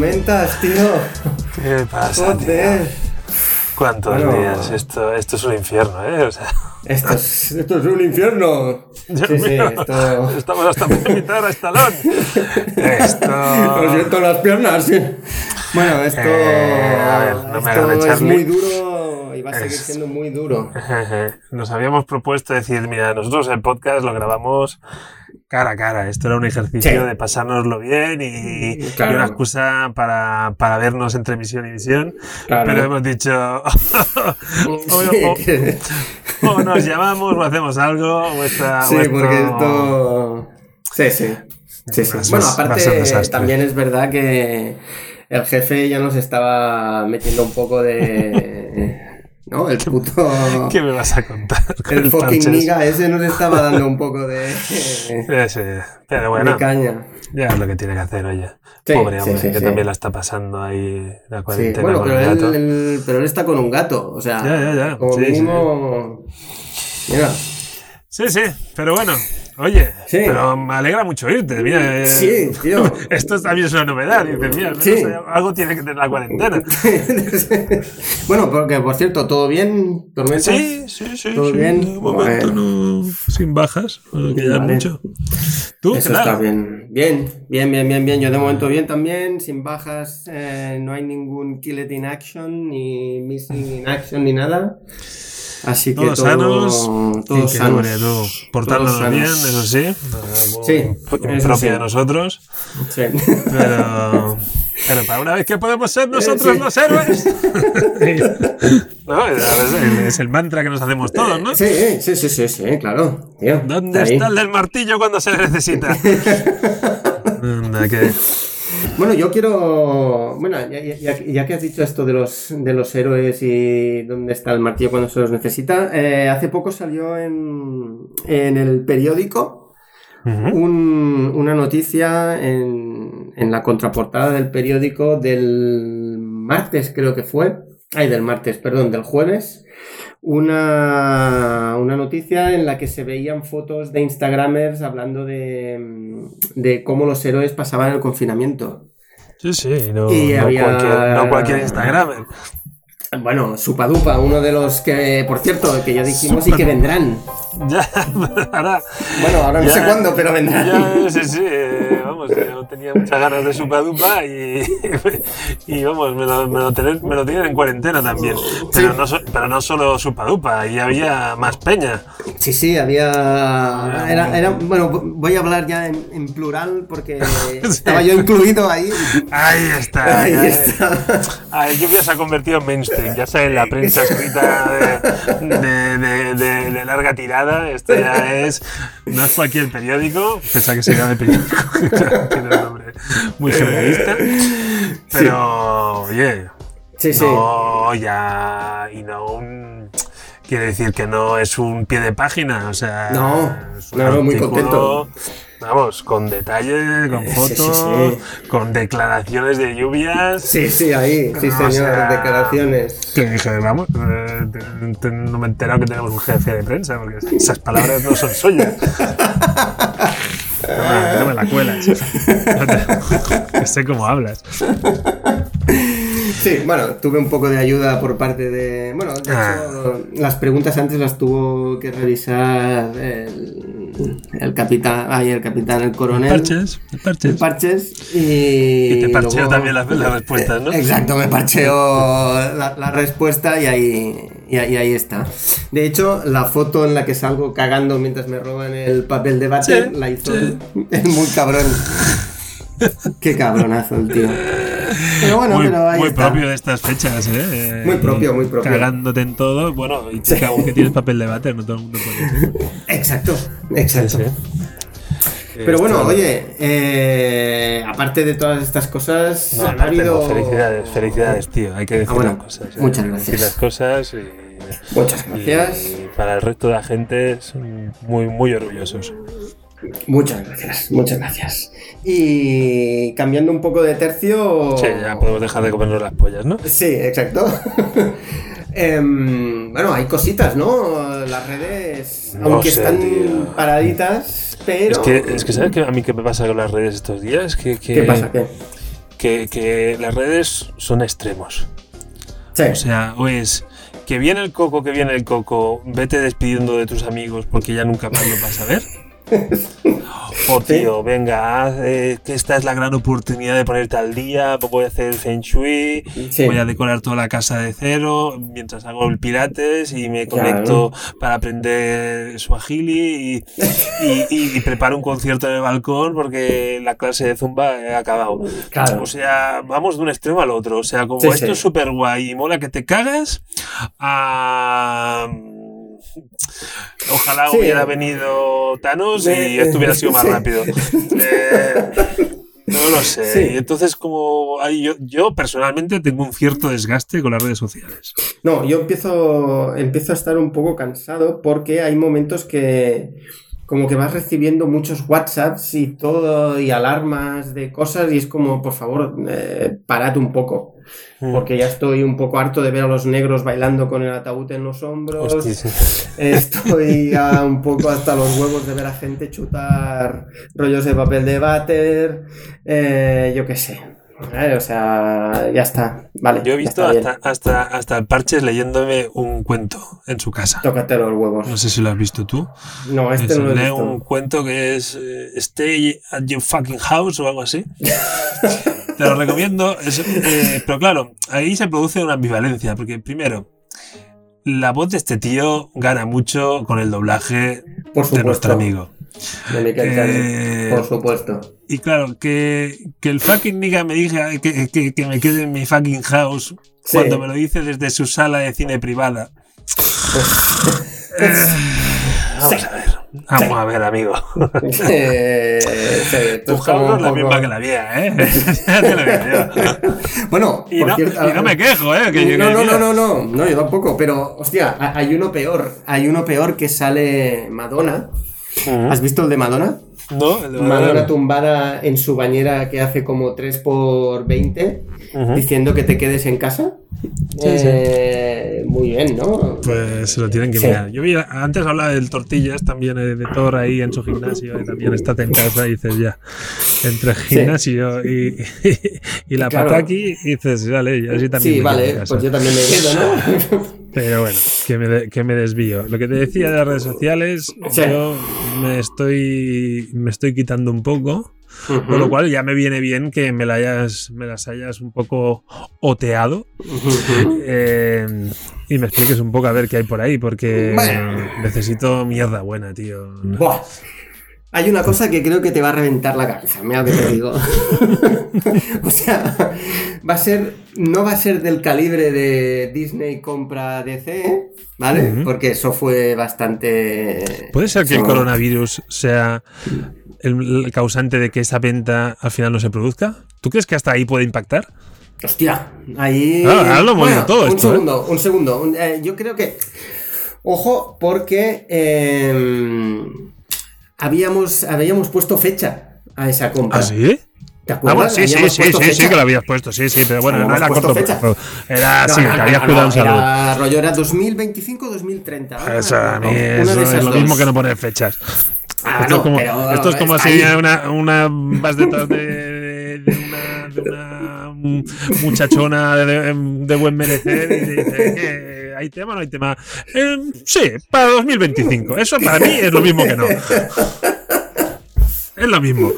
Tormentas, tío. ¿Qué pasa, tío? Joder. ¿Cuántos Bueno. días? Esto, esto es un infierno, ¿eh? O sea, Esto es, esto es un infierno. Dios Sí, sí, mío, esto. estamos hasta por invitar a Estalón. Lo Esto... siento las piernas. sí. Bueno, esto, Eh, a ver, no me esto es muy duro y va a seguir Es- siendo muy duro. Nos habíamos propuesto decir, mira, nosotros el podcast lo grabamos cara a cara. Esto era un ejercicio Sí. de pasárnoslo bien y, una excusa para, para vernos entre misión y misión. Claro. Pero hemos dicho, o, Sí, o- que- o nos llamamos o hacemos algo. O esta, sí, esto- porque esto. Sí, sí. Sí, sí. Bueno, aparte, también es verdad que el jefe ya nos estaba metiendo un poco de. ¿No? El puto. ¿Qué me vas a contar? con El fucking niga ese nos estaba dando un poco de. Pero bueno, de caña. ya es lo que tiene que hacer, oye. Sí, Pobre hombre, sí, que también la está pasando ahí la cuarentena bueno, con pero el él, gato. él- pero él está con un gato, o sea, Ya, ya, ya. como mínimo. Mira, Sí, sí, pero bueno, oye, Sí. pero me alegra mucho oírte. Mira, eh, sí, tío. esto también es una novedad. Dices, mira, Sí. algo tiene que tener la cuarentena. bueno, porque por cierto, ¿todo bien? ¿Tormentas? Sí, sí, sí. ¿Todo sí, bien? De momento no, sin bajas, que ya Vale. mucho. ¿Tú? Eso está bien. Bien, bien, bien, bien, bien. Yo de momento bien también, sin bajas, eh, no hay ningún kill it in action, ni missing in action, ni nada. Así que Todos todo, sanos. todos sanos. sobre todo portándonos Todos bien, sanos. eso sí. Sí, propio sí. de nosotros. Sí. Pero, pero para una vez que podemos ser nosotros sí. los héroes. no, es, el, es mantra que nos hacemos todos, ¿no? Sí, sí, sí, sí, sí, claro. Tío, ¿Dónde ahí. está el del martillo cuando se le necesita? Anda, que... Bueno, yo quiero. Bueno, ya, ya- ya- ya que has dicho esto de los, de los héroes y dónde está el martillo cuando se los necesita, eh, hace poco salió en, en el periódico un- una noticia en, en la contraportada del periódico del martes, creo que fue. Ay, del martes, perdón, del jueves. Una, una noticia en la que se veían fotos de Instagramers hablando de, de cómo los héroes pasaban el confinamiento. Sí, sí, no, Y no había- cualquier, no cualquier Instagramer. Bueno, Supadupa, uno de los que, por cierto, que ya dijimos y que vendrán. Ya, ahora... Bueno, ahora no Ya, sé cuándo, pero vendrán. Ya, sí, sí, eh, vamos, yo tenía muchas ganas de supa dupa y, y vamos, me lo, me, lo tener- me lo tienen en cuarentena también. Pero, Sí. no, so- pero no solo supa dupa, y había más peña. Sí, sí, había. Era, era- bueno, voy a hablar ya en, en plural porque estaba yo incluido ahí. Ahí está. Ahí está. Ah, el Lluvia se ha convertido en mainstream, ya en la prensa escrita de, de- de- de- de larga tirada. Esto ya es. No es cualquier periódico, pese a que se llame periódico, tiene un nombre muy generalista. Pero, oye, Sí, sí. no ya. Y no un. Quiere decir que no es un pie de página, o sea. No, es un no, no, muy contento. Vamos, con detalles, con sí, fotos, sí. con declaraciones de lluvias. Sí, sí, ahí. Sí, señor. sea, Declaraciones. Que dije, vamos, eh, te- te- no me he enterado que tenemos un jefe de prensa, porque esas palabras no son suyas. No, me- no me la cuelas. No sé cómo hablas. Sí, bueno, tuve un poco de ayuda por parte de. Bueno, de Ah. hecho, las preguntas antes las tuvo que revisar el, el capitán. Ay, el capitán, el coronel. Parches, parches. Parches y. Y te parcheo luego- también las, las respuestas, ¿no? Exacto, me parcheó la, la respuesta y ahí, y, ahí- y ahí está. De hecho, la foto en la que salgo cagando mientras me roban el papel de Sí, la hizo sí. el muy cabrón. Qué cabronazo el tío. Pero bueno, muy, pero ahí muy está. propio de estas fechas, ¿eh? Muy propio, muy propio. Cagándote en todo. Bueno, y te cago que tienes papel de váter, no todo el mundo puede. Exacto, exacto. Sí, Pero bueno, oye, eh, aparte de todas estas cosas, No, ha habido. no, felicidades, felicidades, tío. Hay que decir Ah, bueno, las cosas. ¿eh? muchas Hay que gracias. decir las cosas y, Muchas gracias. y para el resto de la gente son muy, muy orgullosos. Muchas gracias, muchas gracias. Y cambiando un poco de tercio. Sí, ya podemos dejar de comernos las pollas, ¿no? Sí, exacto. Em, bueno, hay cositas, ¿no? Las redes, No aunque sé, están tío. paraditas, pero... Es que, es que ¿sabes qué? a mí qué me pasa con las redes estos días? Que, que, ¿Qué pasa? ¿Qué? Que, que las redes son extremos. Sí. O sea, o es que viene el coco, que viene el coco, vete despidiendo de tus amigos porque ya nunca más lo vas a ver. O tío, venga, haz, eh, que esta es la gran oportunidad de ponerte al día, voy a hacer el feng shui, Sí. voy a decorar toda la casa de cero mientras hago el pilates y me Claro. conecto para aprender swahili y, y, y- y preparo un concierto en el balcón porque la clase de zumba ha acabado. Claro. O sea, vamos de un extremo al otro. O sea, como Sí, esto sí. es súper guay y mola que te cagas, a... Ojalá Sí. hubiera venido Thanos y esto hubiera sido más sí. rápido. Eh, no lo sé. Sí. Y entonces, como yo personalmente tengo un cierto desgaste con las redes sociales. No, yo empiezo, empiezo a estar un poco cansado porque hay momentos que como que vas recibiendo muchos WhatsApps y todo y alarmas de cosas y es como, por favor, eh, parad un poco. Mm. Porque ya estoy un poco harto de ver a los negros bailando con el ataúd en los hombros. Estoy ya un poco hasta los huevos de ver a gente chutar rollos de papel de váter. eh, yo qué sé. Eh, O sea, ya está. Vale. Yo he visto hasta, hasta, hasta el Parches leyéndome un cuento en su casa. Tócate los huevos. No sé si lo has visto tú. No, este no lo he visto. un cuento que es eh, Stay at your fucking house o algo así. Te lo recomiendo. es, eh, pero claro, ahí se produce una ambivalencia, porque primero, la voz de este tío gana mucho con el doblaje Por de nuestro amigo. De Michael. Eh, Por supuesto. Y claro, que, que el fucking nigga me diga que, que- que me quede en mi fucking house Sí. cuando me lo dice desde su sala de cine privada. Vamos a ver. Vamos a ver, amigo. Eh, Tu es como house no un es la misma que la mía, ¿eh? ya te lo digo yo. Bueno, Y no, cierto- y no me quejo, ¿eh? Que no, no, no, no, no, no, yo tampoco, pero hostia, ha- hay uno peor, hay uno peor que sale Madonna. ¿Has visto el de Madonna? No, Madonna tumbada en su bañera que hace como 3 por 20 Ujú. diciendo que te quedes en casa. Eh, Muy bien, ¿no? Pues se lo tienen que Sí. mirar. Yo vi, antes hablaba del Tortillas también, eh, de Thor ahí en su gimnasio, y también estate en casa y dices ya, entre gimnasio y, y la Claro. pataki, dices, vale, yo sí también. Sí, me quedo en vale, casa. pues yo también me quedo, ¿no? Pero bueno, que me, que me desvío. Lo que te decía de las redes sociales, Sí. yo me estoy, me estoy quitando un poco. Con lo cual ya me viene bien que me, la hayas, me las hayas un poco oteado eh, y me expliques un poco a ver qué hay por ahí, porque Bueno. necesito mierda buena, tío. Buah. Hay una cosa que creo que te va a reventar la cabeza, mira lo que te digo. o sea, va a ser, no va a ser del calibre de Disney compra DC, ¿vale? Porque eso fue bastante... ¿Puede ser que el coronavirus sea el, el causante de que esa venta al final no se produzca? ¿Tú crees que hasta ahí puede impactar? Hostia, ahí... Ah, ahora lo hemos ido todo un esto, ¿eh? segundo, un segundo. Un- eh, yo creo que... Ojo, porque eh, habíamos, habíamos puesto fecha a esa compra. ¿Ah, sí? ¿Te Ah, acuerdas? bueno, sí, sí, sí, sí, sí, que lo habías puesto, sí, sí, pero bueno, no era corto fecha. Era No, así, no, que habías cuidado en no, salud. Era rollo era 2025-2030. ahora Eso, a mí eso es lo dos. mismo que no poner fechas. Ah, esto, es como, pero esto es como si ahí. una, una vas detrás de, de una, de una muchachona de, de buen merecer y te dice que hay tema no hay tema. Eh, sí, para 2025. Eso para mí es lo mismo que no. Es lo mismo.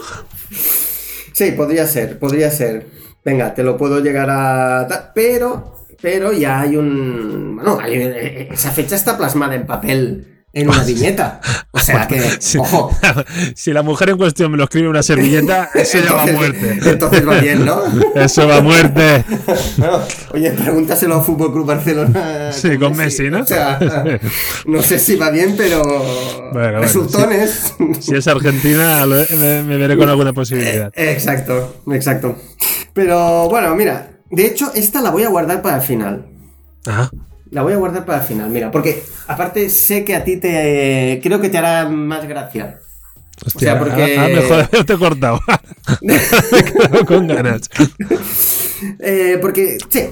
Sí, podría ser, podría ser. Venga, te lo puedo llegar a... Pero, pero ya hay un... Bueno, eh, esa fecha está plasmada en papel en una viñeta. O sea que, Si, ojo. si la mujer en cuestión me lo escribe en una servilleta, eso ya va a muerte. Entonces va bien, ¿no? Eso va a muerte. Bueno, oye, pregúntaselo a Fútbol Club Barcelona. Sí, con Messi, ¿no? O sea, no sé si va bien, pero bueno, resultones. Si es Argentina, me, me veré con alguna posibilidad. Exacto, exacto. Pero bueno, mira, de hecho esta la voy a guardar para el final. Ajá. La voy a guardar para el final, mira, porque aparte sé que a ti te creo que te hará más gracia. Hostia, sea, porque- ah, ah, mejor haberte cortado. me con ganas. Eh, porque, sí,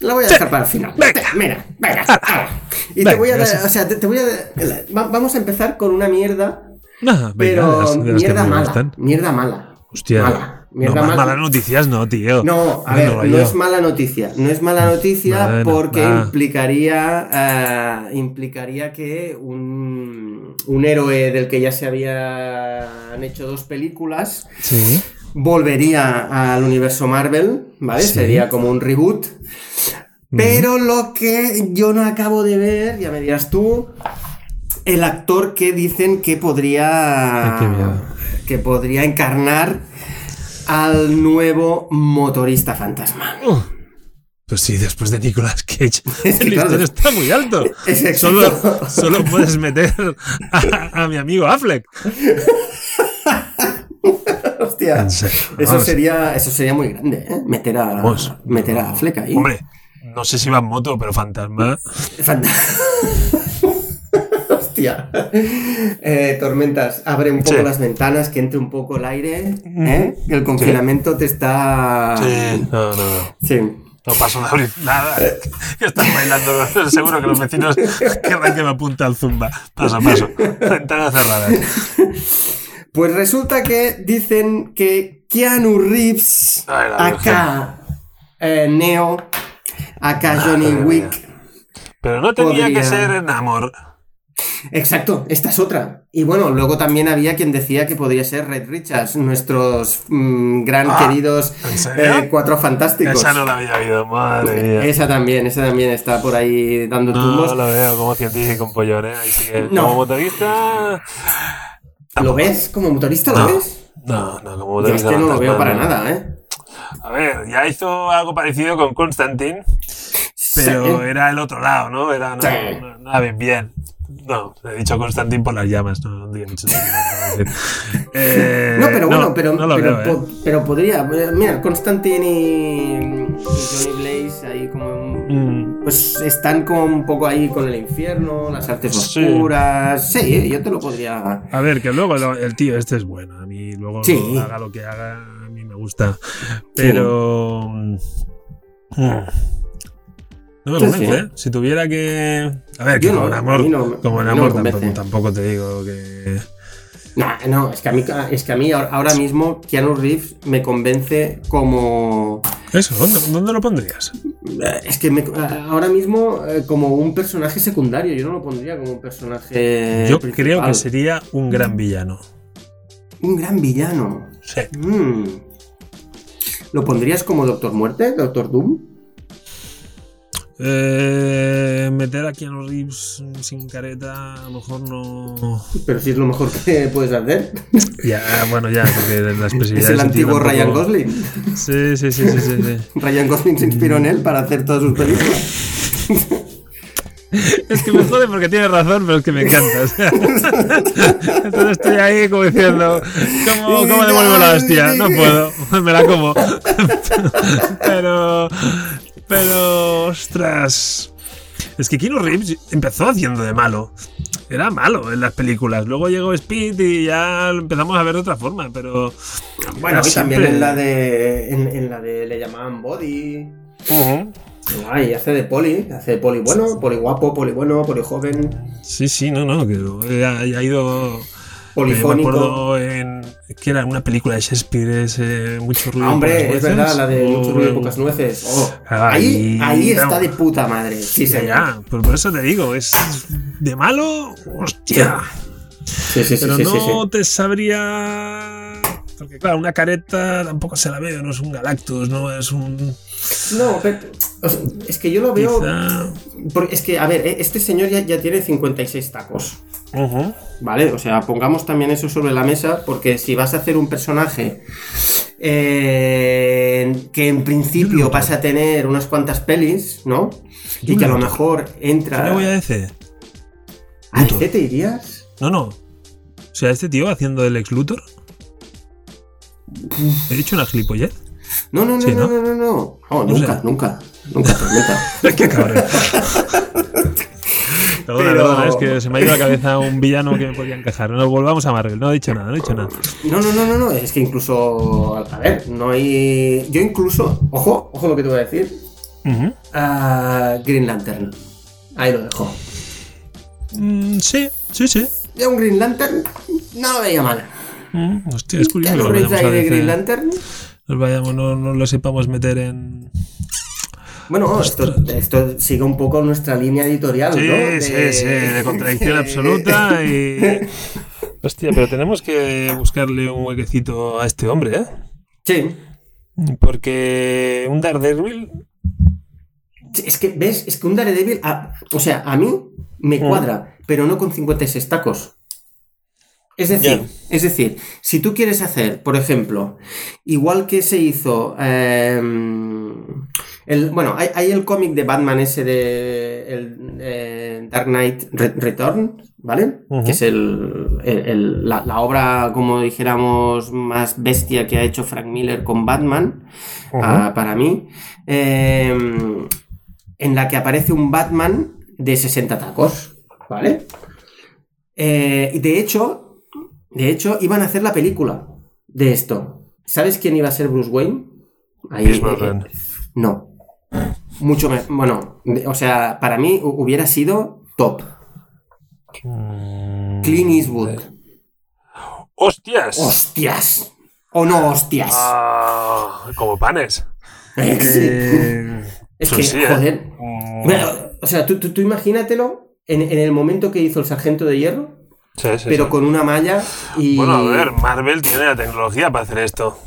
La voy a dejar para el final. Venga. Mira, venga. Ah, ahora. Y te voy a dar, o sea, te, te voy a dar- va- vamos a empezar con una mierda, No, venga, pero las- las que mierda mala, mierda mala. Hostia. Mala. No, más mala. malas noticias no, tío. No, a ver, no es mala noticia. No es mala noticia porque implicaría, eh, implicaría que un, un héroe del que ya se habían hecho dos películas Sí. volvería al universo Marvel, ¿vale? Sí. Sería como un reboot. Pero lo que yo no acabo de ver, ya me dirás tú, el actor que dicen que podría Ay, que podría encarnar al nuevo motorista fantasma. Uh, Pues sí, después de Nicolas Cage, Es que el claro, listón está muy alto. Es. Solo, solo puedes meter a, a mi amigo Affleck. Hostia. Eso sería, eso sería muy grande, ¿eh? Meter a, Vamos. meter a Fleck ahí. Hombre, no sé si va en moto, pero fantasma. Fanta- Hostia. Eh, tormentas, abre un poco Sí. las ventanas, que entre un poco el aire. ¿eh? Que el confinamiento te está. Sí, no, no, no. Sí. No paso de abrir nada. Que están bailando. Seguro que los vecinos querrán que me apunte al zumba. Paso, paso. Ventanas cerradas. Pues resulta que dicen que Keanu Reeves, Ay, acá eh, Neo, acá Johnny Madre mía. Wick. Pero no tenía Podría- que ser en amor. Exacto, esta es otra. Y bueno, luego también había quien decía que podría ser Red Richards, nuestros mm, gran Ah, queridos eh, cuatro fantásticos. Esa no la había oído, madre mía. Esa también, esa también está por ahí dando tumbos. No lo veo como científico, un pollón, ¿eh? Ahí sí que, No. como motorista. ¿Lo ves? ¿Como motorista lo No. ves? No, no, como Yo es motorista. que no lo veo para nada, ¿eh? A ver, ya hizo algo parecido con Constantine, pero Sí. era el otro lado, ¿no? Era no, Sí. nada bien, bien. No, he dicho Constantine por las llamas, no, no no, decir. Eh, No, pero bueno, pero, no pero, veo, ¿eh? po- pero podría. eh, Mira, Constantine y, Johnny Blaze ahí como. Mm, Pues están como un poco ahí con el infierno, las artes Sí. oscuras. Sí, yo te lo podría. A ver, que luego el tío este es bueno. A mí luego Sí. haga lo que haga, a mí me gusta. Pero... mm, No me convence, sí. ¿eh? Si tuviera que... A ver, que Yo no, como en amor, no- como en no amor tampoco, te digo que... No, no, es que a mí, es que a mí ahora mismo Keanu Reeves me convence como. Eso, ¿dónde, dónde lo pondrías? eh, Es que me- ahora mismo eh, como un personaje secundario, yo no lo pondría como un personaje. Yo principal. creo que sería un gran villano. Un gran villano. Sí. Mm. ¿Lo pondrías como Doctor Muerte, Doctor Doom? Eh, meter a Keanu Reeves sin careta, a lo mejor no... Pero si es lo mejor que puedes hacer. Ya, bueno, ya, porque la Es el antiguo Ryan Gosling. Sí, sí, sí, sí, sí, sí. Ryan Gosling se inspiró en él para hacer todas sus películas. Es que me jode porque tienes razón, pero es que me encanta. o sea. Entonces estoy ahí como diciendo, ¿cómo, cómo devuelvo la hostia? No puedo, me la como. Pero, pero, ostras. Es que Keanu Reeves empezó haciendo de malo. Era malo en las películas. Luego llegó Speed y ya lo empezamos a ver de otra forma, pero. Bueno, y también en la de. En, en la de. Le llamaban Body. Ujú. Ay, hace de poli. Hace de poli bueno, poli guapo, poli bueno, poli joven, Sí, sí, no, no, que ya ha ido. Yo me polifónico. acuerdo en. que era una película de Shakespeare, es eh, mucho ruido. Ah, hombre, pocas es nueces. verdad, la de mucho ruido y Oh, pocas nueces. Oh, Ahí- ahí, ahí está de puta madre. Sí, señor. ya, pero por eso te digo, es de malo, hostia. Sí, sí, sí, Pero no te sabría. Porque, claro, una careta tampoco se la veo, no es un Galactus, no es un. No, pero, o sea, es que yo lo veo. Quizá. porque es que, a ver, eh, este señor ya, ya tiene 56 tacos. Ujú. ¿Vale? O sea, pongamos también eso sobre la mesa, porque si vas a hacer un personaje eh, que en principio vas a tener unas cuantas pelis, ¿no? Y que a lo mejor ¿Qué entra. le voy a decir? ¿Al Luthor. C te irías? No, no. O sea, este tío haciendo el ex Luthor. ¿He dicho una gilipollez? No, no, no, Sí, no, ¿no? no, no, no. No, No nunca, sé. nunca. Nunca, Tormenta. ¡Qué cabrón! Perdona, Pero- perdona, es que se me ha ido a la cabeza un villano que me podía encajar. No, volvamos a Marvel, no he dicho nada, no he dicho nada. No, no, no, no, no. Es que incluso. A ver, no hay. Yo incluso. Ojo, ojo lo que te voy a decir. A Green Lantern. Ahí lo dejo. Mm, sí, sí, sí. Yo un Green Lantern no lo veía mal. Mm, hostia, es curioso ¿Qué que lo de. Green Lantern? Nos vayamos, no, no lo sepamos meter en. Bueno, esto, esto sigue un poco nuestra línea editorial, Sí, ¿no? De- sí, sí, de contradicción absoluta y. Hostia, pero tenemos que buscarle un huequecito a este hombre, ¿eh? Sí. Porque un Daredevil. Es que, ¿ves? Es que un Daredevil, a- o sea, a mí me Mm. cuadra, pero no con 56 tacos. Es decir, es decir, si tú quieres hacer, por ejemplo, igual que se hizo, eh, el, bueno, hay, hay el cómic de Batman ese de el, eh, Dark Knight Re- Return, ¿vale? Que es el, la, la obra, como dijéramos, más bestia que ha hecho Frank Miller con Batman, ah, para mí, eh, en la que aparece un Batman de 60 tacos, ¿vale? Eh, y de hecho, de hecho, iban a hacer la película de esto. ¿Sabes quién iba a ser Bruce Wayne? Ahí, Chris Martin. no. Mucho me- Bueno, o sea, para mí hu- hubiera sido top. Mm, Clint Eastwood. ¡Hostias! ¡Hostias! ¿O no hostias? Ah, como panes. Eh, sí. Eh, Es que, sí, ¿eh? joder. Mm, Bueno, O sea, tú, tú, tú imagínatelo en, en el momento que hizo el Sargento de Hierro, sí, sí, pero sí. con una malla y. Bueno, a ver, Marvel tiene la tecnología para hacer esto.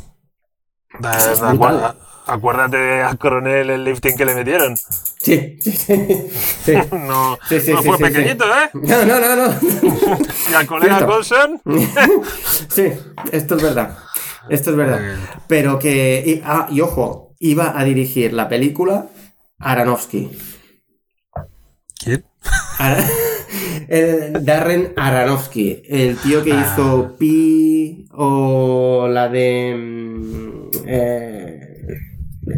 Da- Es da- brutal. acu- acuérdate a Coronel el lifting que le metieron. Sí, sí, sí. No, no fue pequeñito, ¿eh? No, no, no, no. Y al colega. Colson. Sí, esto es verdad. Esto es verdad. Pero que. Y, ah, y ojo, iba a dirigir la película Aronofsky. ¿Quién? El Darren Aronofsky, el tío que Ah. hizo Pi o la de. mm, eh,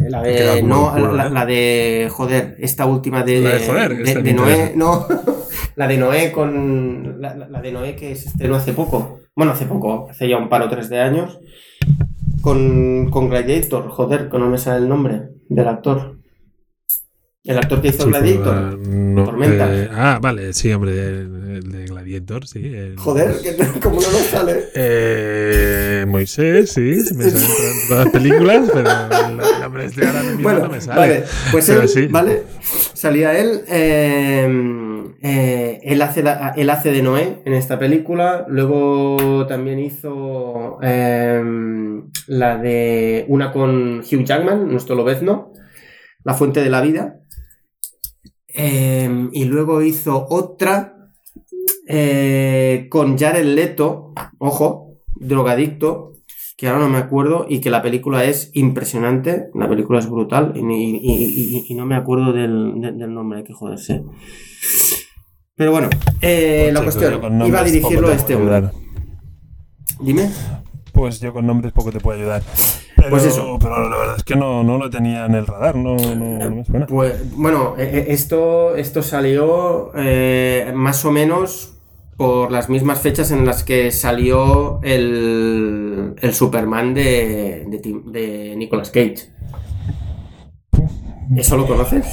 la de. No, culo, la, ¿eh? la de. Joder, esta última de. La de joder, de, Noé. No, la de Noé con. La de Noé que se estrenó hace poco. Bueno, hace poco, hace ya un par o tres de años. Con, con Gladiator, joder, que no me sale el nombre del actor. El actor que hizo Sí, Gladiator. no, Tormenta. eh, ah, vale, sí, hombre, el, de Gladiator, sí. el- Joder, que como no nos sale. Eh, Moisés, sí, me salen todas- todas las películas, pero el nombre este ahora mismo Bueno, no me sale. vale, pues él, sí. ¿vale? Salía él, eh, eh, él, hace la- él hace de Noé en esta película, luego también hizo eh, la de una con Hugh Jackman, nuestro lobezno, La Fuente de la Vida, Eh, y luego hizo otra eh, con Jared Leto, ojo, drogadicto, que ahora no me acuerdo y que la película es impresionante, la película es brutal y, y- y- y- y no me acuerdo del, de- del nombre, hay que joderse. Pero bueno, eh, la cuestión, iba a dirigirlo a te este hombre. Dime. Pues yo con nombres poco te puedo ayudar. Pero, Pues eso. Pero la verdad es que no, no lo tenía en el radar, no, no, no me suena. Pues bueno, eh, eh, esto, esto salió eh, más o menos por las mismas fechas en las que salió el, el Superman de, de, de Nicolas Cage. ¿Eso lo conoces?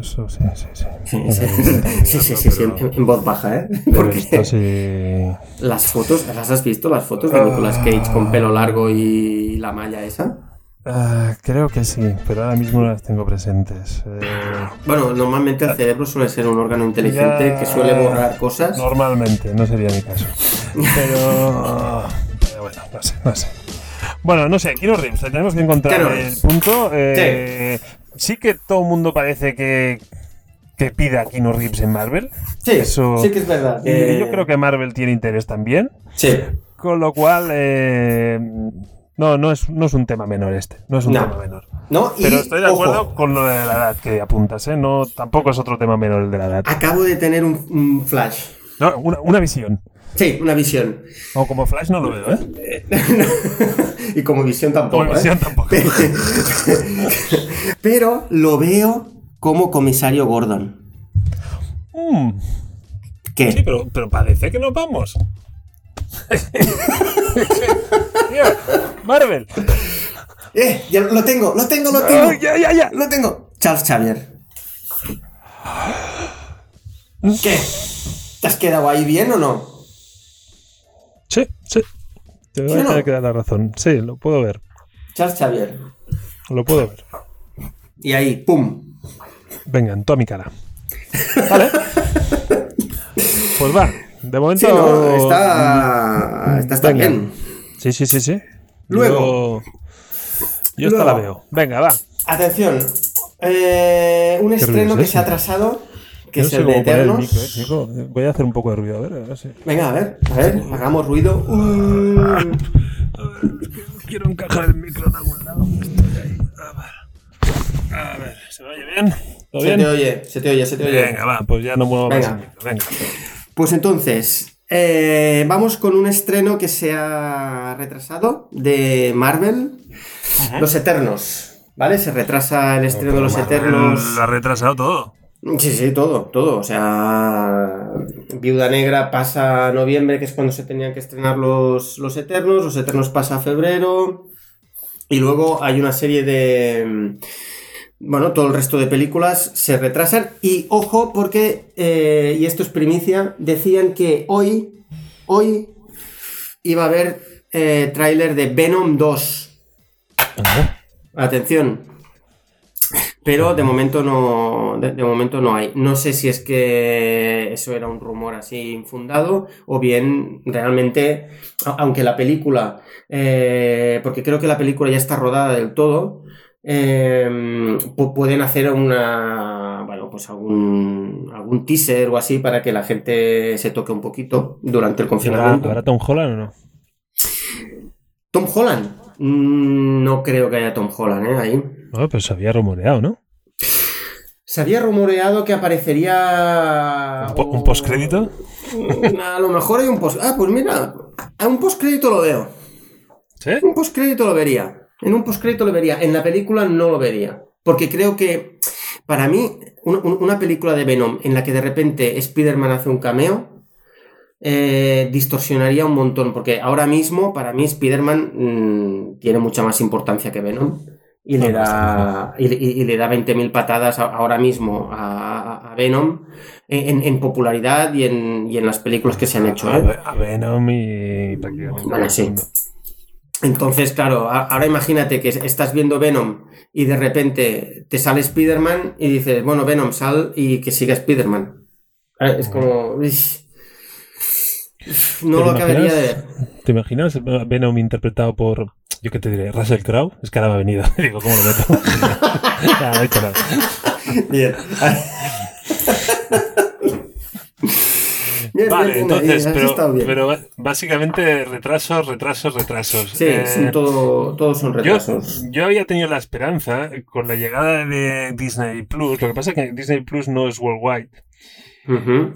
Eso sí, sí, sí. Sí, sí, sí, sí, sí, sí, en, en voz baja, ¿eh? Porque las fotos, ¿las has visto? Las fotos de Nicolas Cage con pelo largo y la malla esa. Ah, creo que sí, pero ahora mismo no las tengo presentes. Eh, Bueno, normalmente el cerebro suele ser un órgano inteligente Ya. que suele borrar cosas. normalmente, no sería mi caso. Pero. pero bueno, no sé, no sé. Bueno, no sé, Reeves, le tenemos que encontrar el punto. Eh, sí. Que todo el mundo parece que, que pida a Keanu Reeves en Marvel. Sí, Eso- sí que es verdad. Yo creo que Marvel tiene interés también. Sí. Con lo cual, eh, no, no es, no es un tema menor este. No es un No. tema menor. ¿No? Y, Pero estoy de ojo, acuerdo con lo de la edad que apuntas, ¿eh? No, tampoco es otro tema menor el de la edad. Acabo de tener un, un flash. No, una, una visión. Sí, una visión. O como Flash no lo veo, ¿eh? y como visión tampoco. Como ¿eh? visión tampoco. Pero lo veo como comisario Gordon. Mm, ¿Qué? sí, pero, pero parece que nos vamos. Marvel. ¡Eh! Ya lo tengo, lo tengo, lo tengo. Ya, ya, ya. Lo tengo. Charles Xavier. ¿Qué? ¿Te has quedado ahí bien o no? Sí. Te voy ¿Sí o a tener que dar la razón. Sí, lo puedo ver. Charles Xavier. Lo puedo ver. Y ahí, ¡pum! Venga, en toda mi cara. Vale. Pues va. De momento. Sí, no, está, está, bien. Sí, sí, sí, sí. Luego. Yo, yo esta la veo. Venga, va. Atención. eh, un estreno que es se ha atrasado, que no es sé el de el Eternos. micro, eh. Voy a hacer un poco de ruido, a ver, a ver si. Venga, a ver, a ver, hagamos ruido. Uh, A ver, quiero encajar el micro en algún lado. Estoy ahí. A ver. A ver, ¿se me oye bien? ¿Todo se bien? te oye, se te oye, se te oye. Venga, va, pues ya no muevo más Venga. el micro. Venga. Pues entonces, eh, vamos con un estreno que se ha retrasado de Marvel, Los Eternos. ¿Vale? Se retrasa el estreno de Los Eternos. Lo ha retrasado todo. Sí, sí, todo, todo. O sea, Viuda Negra pasa a noviembre, que es cuando se tenían que estrenar los, los Eternos. Los Eternos pasa a febrero. Y luego hay una serie de. Bueno, todo el resto de películas se retrasan. Y ojo, porque, eh, y esto es primicia, decían que hoy, hoy iba a haber eh, tráiler de Venom 2. Atención. Pero de momento no. De, de momento no hay. No sé si es que eso era un rumor así infundado. O bien realmente. Aunque la película. eh, porque creo que la película ya está rodada del todo. eh, pu- pueden hacer una. Bueno, pues algún. algún teaser o así para que la gente se toque un poquito durante el ¿Habrá, confinamiento. ¿Habrá Tom Holland o no? Tom Holland. Mm, No creo que haya Tom Holland, ¿eh? Ahí. No, pero se había rumoreado, ¿no? Se había rumoreado que aparecería. ¿Un, po- un postcrédito? Mm, A lo mejor hay un post. Ah, pues mira, a un postcrédito lo veo. ¿Sí? Un postcrédito lo vería. En un postcrédito lo vería. En la película no lo vería. Porque creo que, para mí, un- un- una película de Venom en la que de repente Spider-Man hace un cameo. eh, distorsionaría un montón. Porque ahora mismo, para mí, Spider-Man mm, tiene mucha más importancia que Venom. Y le, da, y, y- le da 20.000 patadas ahora mismo a, Venom en, en popularidad y en, y en las películas que se han hecho. A, ¿eh? A Venom y prácticamente. Vale, sí. Entonces, claro, ahora imagínate que estás viendo Venom y de repente te sale Spider-Man y dices, bueno, Venom, sal y que siga Spider-Man. Eh, Es como... uish. No ¿Te lo acabaría de ver. ¿Te imaginas Venom interpretado por, yo qué te diré, Russell Crowe? Es que ahora me ha venido. Digo, ¿cómo lo meto? No he hecho nada. Bien. Bien, Vale, bien, entonces, has pero, básicamente retrasos, retrasos, retrasos. Sí, Eh, son todo, todos son yo, retrasos. yo había tenido la esperanza con la llegada de Disney Plus. Lo que pasa es que Disney Plus no es worldwide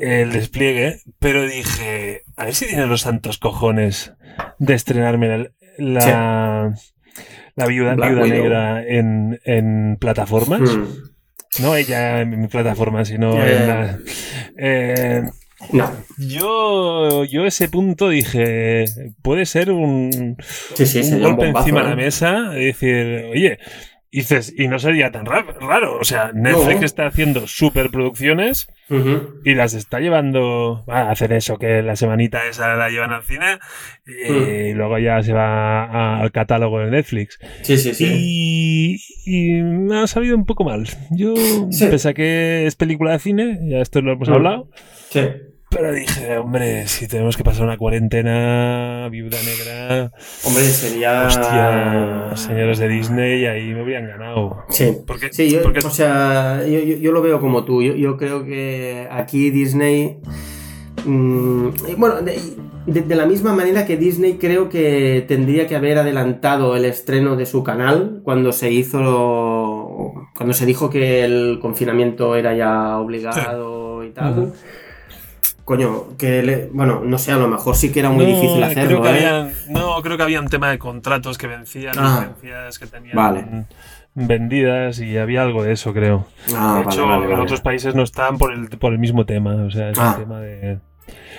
El despliegue, pero dije, a ver si tiene los santos cojones de estrenarme la, la, la viuda, negra en, en plataformas. Mm. No ella en mi plataforma, sino en la. eh, No, yo, yo ese punto dije, puede ser un, sí, sí, un sería un golpe bombazo, encima de ¿eh? la mesa decir, oye, dices, y no sería tan ra- raro. O sea, Netflix No. está haciendo superproducciones Ujú. y las está llevando a hacer eso, que la semanita esa la llevan al cine y luego ya se va al catálogo de Netflix. Sí, sí, sí. Y, y me ha sabido un poco mal. Yo, Sí. pese a que es película de cine, ya esto lo hemos hablado, Sí. Pero dije, hombre, si tenemos que pasar una cuarentena, viuda negra, Hombre, sería. hostia, señores de Disney, ahí me hubieran ganado. Sí. Porque, Sí, yo, porque o sea, yo, yo- yo lo veo como tú. Yo, yo creo que aquí Disney. mm, bueno, de, de- de la misma manera que Disney creo que tendría que haber adelantado el estreno de su canal cuando se hizo. Cuando se dijo que el confinamiento era ya obligado y tal. Ujú. Coño, que le- bueno, no sé, a lo mejor sí que era muy No, difícil creo hacerlo, que ¿eh? había- no, creo que había un tema de contratos que vencían, Ah. licencias que tenían Vale. vendidas y había algo de eso, creo. Ah, de hecho, vale, en otros países no están por el, por el mismo tema, o sea, es Ah. un tema de...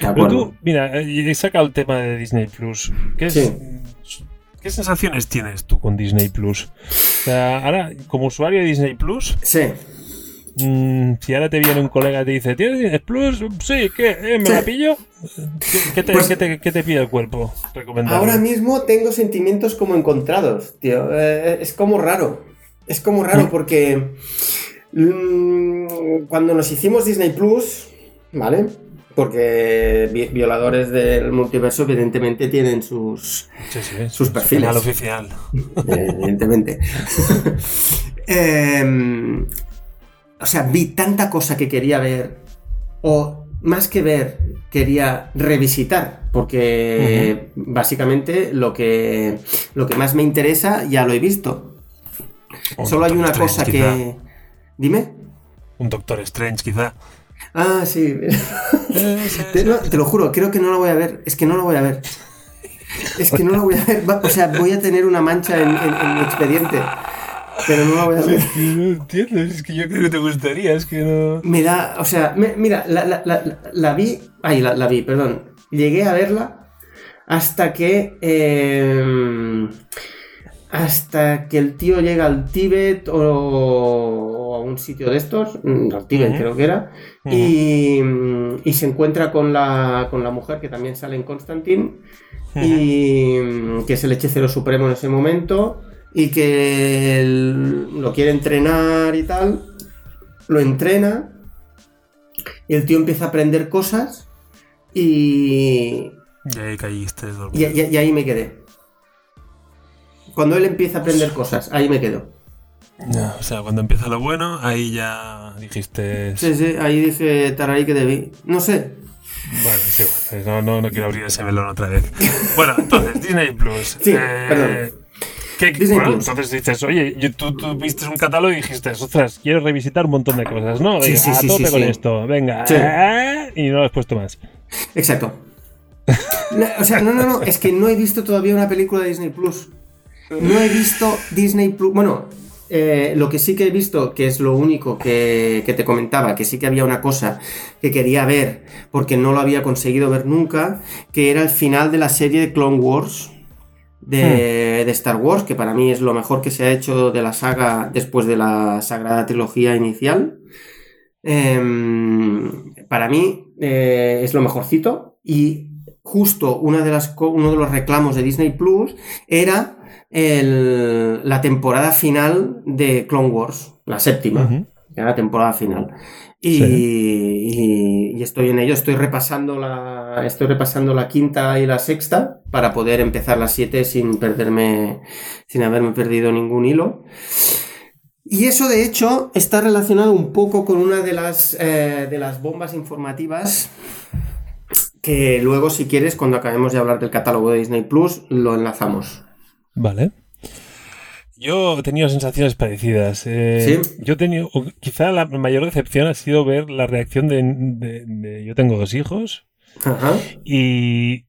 Pero tú, mira, eh, he sacado el tema de Disney Plus. ¿Qué es, Sí. ¿qué ¿Qué sensaciones tienes tú con Disney Plus? O sea, ahora, como usuario de Disney Plus, Sí. Mm, si ahora te viene un colega y te dice, ¿tienes Disney Plus? Sí, ¿qué? ¿Eh, ¿Me la pillo? ¿Qué, qué te, Pues- qué te- qué te pide el cuerpo? Ahora mismo tengo sentimientos como encontrados, tío. Eh, es como raro. Es como raro Mm. porque mm, cuando nos hicimos Disney Plus, ¿vale? Porque vi- violadores del multiverso evidentemente tienen sus... Sí, sí, sus su perfiles. oficial. eh, evidentemente. Em, o sea, vi tanta cosa que quería ver, o más que ver, quería revisitar, porque básicamente lo que, lo que más me interesa ya lo he visto. Solo hay Un una cosa que... Dime. Un Doctor Strange, quizá. Ah, sí. Te, no, te lo juro, creo que no la voy a ver. Es que no la voy a ver. Es que no la voy a ver. O sea, voy a tener una mancha en, en- en mi expediente. Pero no la voy a ver. No entiendo, es que yo creo que te gustaría, es que no. Me da, o sea, me- mira, la, la- la- la vi, ay, la, vi, perdón, llegué a verla hasta que, eh, hasta que el tío llega al Tíbet o, o a un sitio de estos, mm, al Tíbet creo que era, y, mm, y se encuentra con la, con la mujer que también sale en Constantine, y mm, que es el hechicero supremo en ese momento y que él lo quiere entrenar y tal, lo entrena y el tío empieza a aprender cosas y, Y ahí caíste y, y- y ahí me quedé. Cuando él empieza a aprender cosas, ahí me quedo. O sea, cuando empieza lo bueno, ahí ya dijiste. Sí, sí, ahí dije tararí que debí. No sé. Bueno, es igual. No, no, no quiero abrir ese melón otra vez. Bueno, entonces, Disney Plus. Sí, Eh, perdón. ¿Qué- Disney bueno, Plus. entonces dices, oye, yo- tú, tú viste un catálogo y dijiste, ostras, quiero revisitar un montón de cosas, ¿no? Sí, sí, a sí, tope sí, con esto, venga. Eh, Y no lo has puesto más. Exacto. No, o sea, no, no, no, es que no he visto todavía una película de Disney Plus. No he visto Disney Plus. Bueno, eh, lo que sí que he visto, que es lo único que, que te comentaba, que sí que había una cosa que quería ver, porque no lo había conseguido ver nunca, que era el final de la serie de Clone Wars. De, de Star Wars, que para mí es lo mejor que se ha hecho de la saga después de la sagrada trilogía inicial. Em, para mí eh, es lo mejorcito y justo una de las, uno de los reclamos de Disney Plus era el- la temporada final de Clone Wars, la séptima, Ujú. era la temporada final. Y, y- y estoy en ello, estoy repasando la estoy repasando la quinta y la sexta para poder empezar las siete sin perderme sin haberme perdido ningún hilo. Y eso, de hecho, está relacionado un poco con una de las, eh, de las bombas informativas que luego, si quieres, cuando acabemos de hablar del catálogo de Disney Plus, lo enlazamos. Vale. Yo he tenido sensaciones parecidas. eh, ¿Sí? Yo he tenido, quizá la mayor decepción ha sido ver la reacción de, de- de- Yo tengo dos hijos Ajá. y.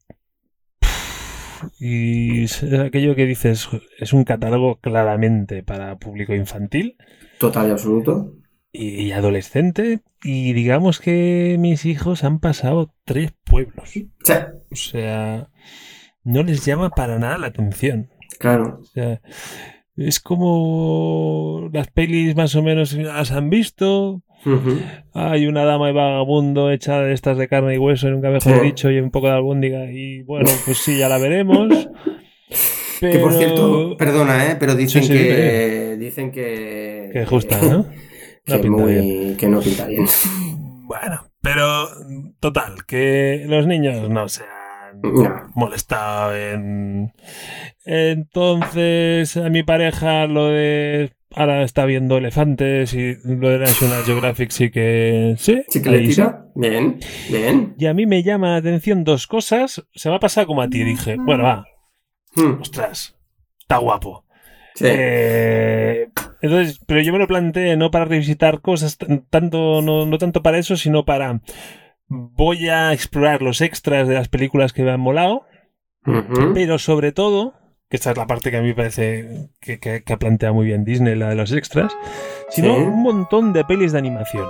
Y es aquello que dices, es un catálogo claramente para público infantil Total y absoluto. y adolescente. Y digamos que mis hijos han pasado tres pueblos. Sí, O sea, no les llama para nada la atención. claro. O sea, es como las pelis más o menos las han visto. Hay una dama y vagabundo hecha de estas de carne y hueso, nunca mejor Sí. dicho, y un poco de albúndiga. Y bueno, pues sí, ya la veremos. Que por cierto, perdona, ¿eh? pero dicen Sí, sí, que. Dicen que. Que justa, ¿no? que, No muy- bien. que no pinta bien. Bueno, pero total, que los niños no se han No. molestado en... Entonces, a mi pareja lo de... Ahora está viendo elefantes y lo de National Geographic sí que... Sí, Sí que le sí. tira. Bien, bien. Y a mí me llama la atención dos cosas. Se me ha pasado como a ti. Dije, bueno, va, Hmm, ostras, está guapo. sí. Eh, entonces, pero yo me lo planteé no para revisitar cosas, tan- tanto, no, no tanto para eso, sino para voy a explorar los extras de las películas que me han molado, pero sobre todo, que esta es la parte que a mí me parece que, que, que plantea muy bien Disney, la de los extras, sino Sí. un montón de pelis de animación.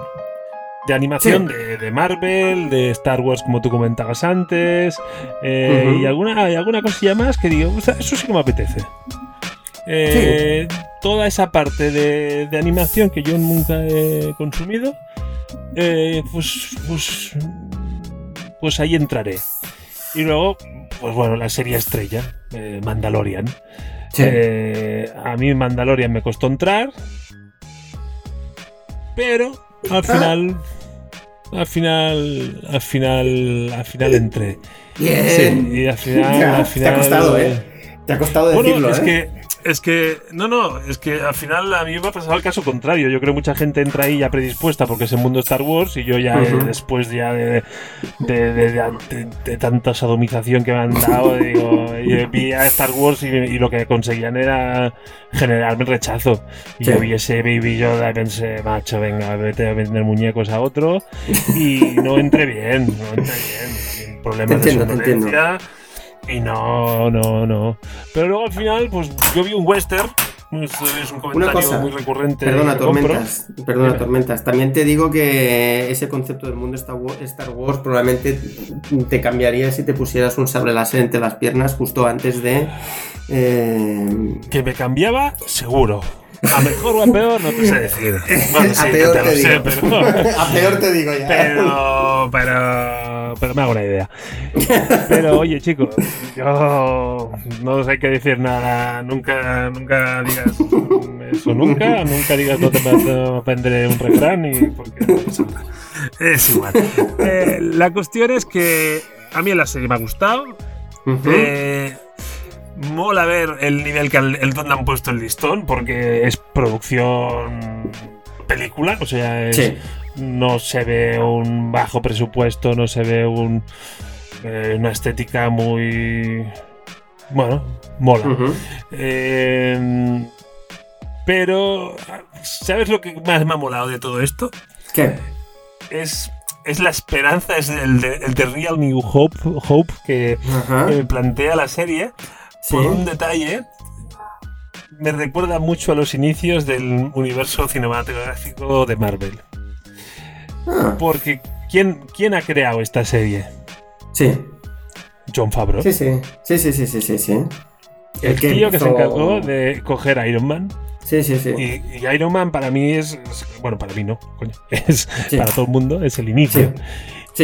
de animación Sí. de, de Marvel, de Star Wars, como tú comentabas antes, eh, y, alguna, y alguna cosilla más que digo, "Uza, eso sí que me apetece. Eh, Toda esa parte de, de animación que yo nunca he consumido, eh, pues, pues, pues ahí entraré. Y luego, pues bueno, la serie estrella, eh, Mandalorian. Sí. Eh, a mí Mandalorian me costó entrar, pero al final, al final, al final, al final entré. Bien. Sí, y al final, Ya, al te ha costado, ¿eh? Te ha costado bueno, decirlo, es ¿eh? que es que no no es que al final a mí me ha pasado el caso contrario. Yo creo que mucha gente entra ahí ya predispuesta porque es el mundo Star Wars y yo ya eh, después ya de, de, de- de- tanta sodomización que me han dado digo vi a Star Wars y, y lo que conseguían era generarme rechazo. Y Sí. yo vi ese Baby Yoda y pensé macho venga vete a vender muñecos a otro y no entré bien no entré bien. Problemas Te entiendo, de te entiendo. Y no, no, no. Pero luego al final, pues yo vi un western. Es, un comentario cosa. muy recurrente. Perdona, compro. tormentas. Perdona, Dime. tormentas. También te digo que ese concepto del mundo Star Wars, Star Wars probablemente te cambiaría si te pusieras un sable láser entre las piernas justo antes de. eh, Que me cambiaba, seguro. A mejor o a peor, no te sé decir. Bueno, sí, a peor te lo te sé, digo. pero. a peor te digo ya. Pero, pero, pero me hago una idea. Pero oye, chicos, yo no os hay que decir nada. Nunca, nunca digas eso, nunca. Nunca digas no te aprenderé un refrán y porque no pasa nada. Es igual. Eh, la cuestión es que a mí la serie me ha gustado. Eh, mola ver el nivel que el, donde han puesto el listón, porque es producción película, o sea, es- Sí. no se ve un bajo presupuesto, no se ve un, eh, una estética muy... Bueno, mola. Eh, pero, ¿sabes lo que más me ha molado de todo esto? ¿Qué? Es, es la esperanza, es el de, el de Real New Hope, Hope que plantea la serie. Sí. Por un detalle, me recuerda mucho a los inicios del universo cinematográfico de Marvel. Ah, Porque, ¿quién, quién ha creado esta serie? sí. John Favreau. Sí, sí. Sí, sí, sí, sí, sí, sí. el que tío que se encargó de coger a Iron Man. Sí, sí, sí. Y, y Iron Man para mí es, es- Bueno, para mí no, coño. Es, Sí. Para todo el mundo es el inicio. Sí,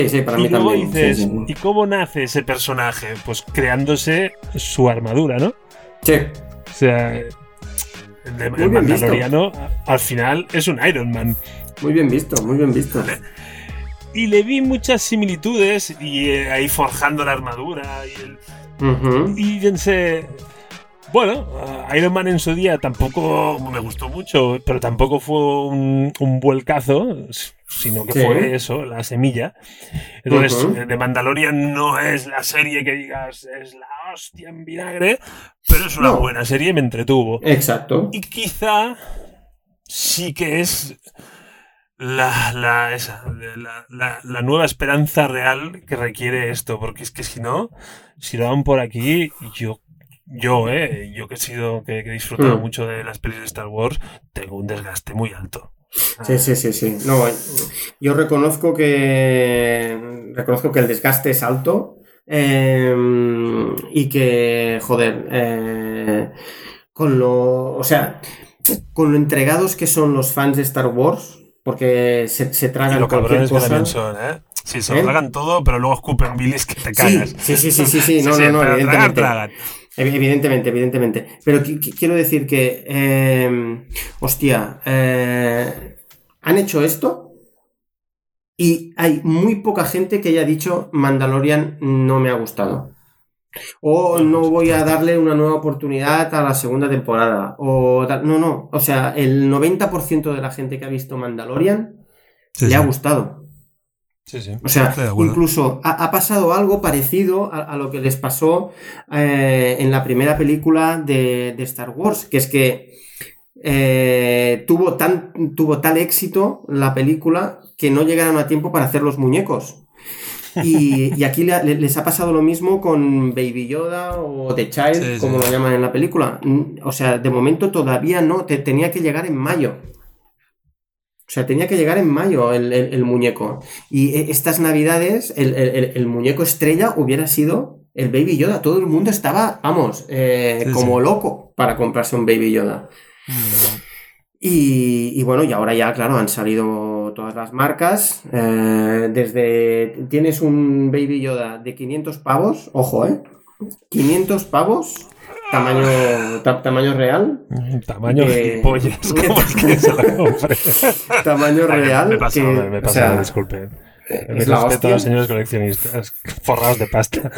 sí, para y mí luego también. sí, dices, sí, sí. ¿y cómo nace ese personaje? Pues creándose su armadura, ¿no? Sí. O sea, el, de- Muy el bien visto. Mandaloriano al final es un Iron Man. Muy bien visto, muy bien visto. Y le vi muchas similitudes y eh, ahí forjando la armadura y, el- Ujú. y pensé, bueno, eh, Iron Man en su día tampoco me gustó mucho, pero tampoco fue un, un vuelcazo, sino que Sí. fue eso, la semilla. Entonces, Ujú. eh, The Mandalorian no es la serie que digas es la hostia en vinagre, pero es una No. buena serie y me entretuvo. Exacto. Y quizá sí que es la, la, esa, la, la- la nueva esperanza real que requiere esto, porque es que si no, si lo van por aquí, yo, yo, eh, yo que he sido, que, que he disfrutado Mm. mucho de las pelis de Star Wars, tengo un desgaste muy alto. Sí, sí, sí, sí. No, yo reconozco que reconozco que el desgaste es alto eh, y que, joder, eh, con lo, o sea, con lo entregados que son los fans de Star Wars, porque se, se Y tragan lo cualquier cosa. son, ¿eh? Sí, se lo ¿Eh? tragan todo, pero luego escupen bilis que te Sí, cagas. sí, sí, sí, sí, sí, no, no, no, pero tragar, evidentemente. tragan. Evi- Evidentemente, evidentemente. Pero qui- qui- quiero decir que, eh, hostia, eh, han hecho esto y hay muy poca gente que haya dicho Mandalorian no me ha gustado. O no voy a darle una nueva oportunidad a la segunda temporada. O. No, no. O sea, el 90% de la gente que ha visto Mandalorian Sí, le sí. ha gustado. Sí, sí. O sea, incluso ha, ha pasado algo parecido a, a lo que les pasó eh, en la primera película de, de Star Wars, que es que eh, tuvo, tan, tuvo tal éxito la película que no llegaron a tiempo para hacer los muñecos. Y, y aquí le- le- les ha pasado lo mismo con Baby Yoda o The Child, Sí, sí. como lo llaman en la película. O sea, de momento todavía no, te, tenía que llegar en mayo. O sea, tenía que llegar en mayo el, el- el muñeco. Y eh, estas navidades, el, el- muñeco estrella hubiera sido el Baby Yoda. Todo el mundo estaba, vamos, eh, Sí, como sí. loco para comprarse un Baby Yoda. Y, y bueno, y ahora ya, claro, han salido todas las marcas. eh, desde. Tienes un Baby Yoda de 500 pavos, ojo, ¿eh? 500 pavos, tamaño, ta- tamaño real. Tamaño Eh, gilipollas. ¿Cómo es que se lo compré? Tamaño real. Me pasado, que, me o sea, disculpe. Es la respeto a hostia. los señores coleccionistas forrados de pasta.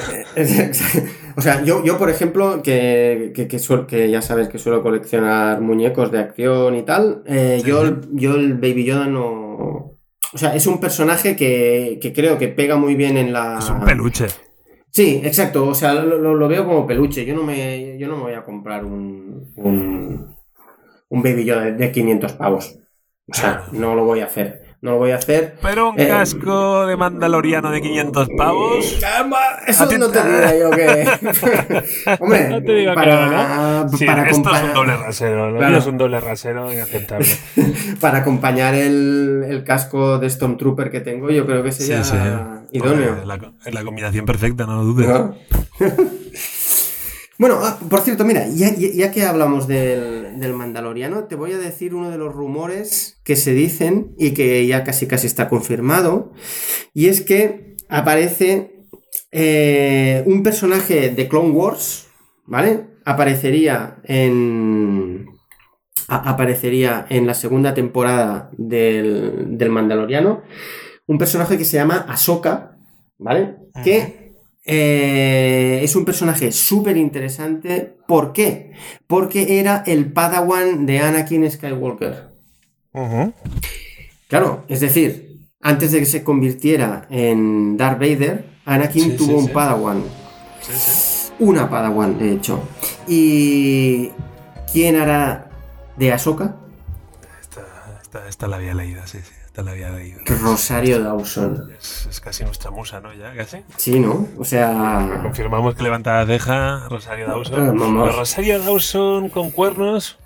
o sea, yo, yo por ejemplo, que, que, que, suel- que ya sabes que suelo coleccionar muñecos de acción y tal, eh, Sí, yo, yo el Baby Yoda no... O sea, es un personaje que, que creo que pega muy bien en la... Es un peluche. Sí, exacto. O sea, lo, lo- lo veo como peluche. Yo no me, yo no me voy a comprar un, un, un Baby Yoda de, de 500 pavos. O sea, no lo voy a hacer. No lo voy a hacer. Pero un Eh, casco de mandaloriano de 500 pavos. Eso A ti no te diría yo que. Hombre, No te digo que para, no, Sí, para, esto es un doble rasero. Lo Claro. es un doble rasero inaceptable. para acompañar el, el casco de Stormtrooper que tengo, yo creo que sería Sí, sí. Idóneo. La, co- es la combinación perfecta, no lo dudes. ¿No? bueno, ah, por cierto, mira, ya, ya- ya que hablamos del, del Mandaloriano, te voy a decir uno de los rumores que se dicen y que ya casi casi está confirmado. Y es que aparece eh, un personaje de Clone Wars, ¿vale? Aparecería en. a- aparecería en la segunda temporada del, del Mandaloriano. Un personaje que se llama Ahsoka, ¿vale? Que eh, es un personaje súper interesante. ¿Por qué? Porque era el padawan de Anakin Skywalker. Claro, es decir, antes de que se convirtiera en Darth Vader, Anakin Sí, tuvo sí, un sí. padawan. Sí, sí. Una padawan, de hecho. ¿Y quién hará de Ahsoka? Esta, esta, esta la había leído, sí, sí. La había leído. Rosario Dawson. Es, es casi nuestra musa, ¿no? Ya, casi. Sí, ¿no? O sea... Confirmamos que levanta la ceja Rosario Ah, Dawson. Pero Rosario Dawson con cuernos.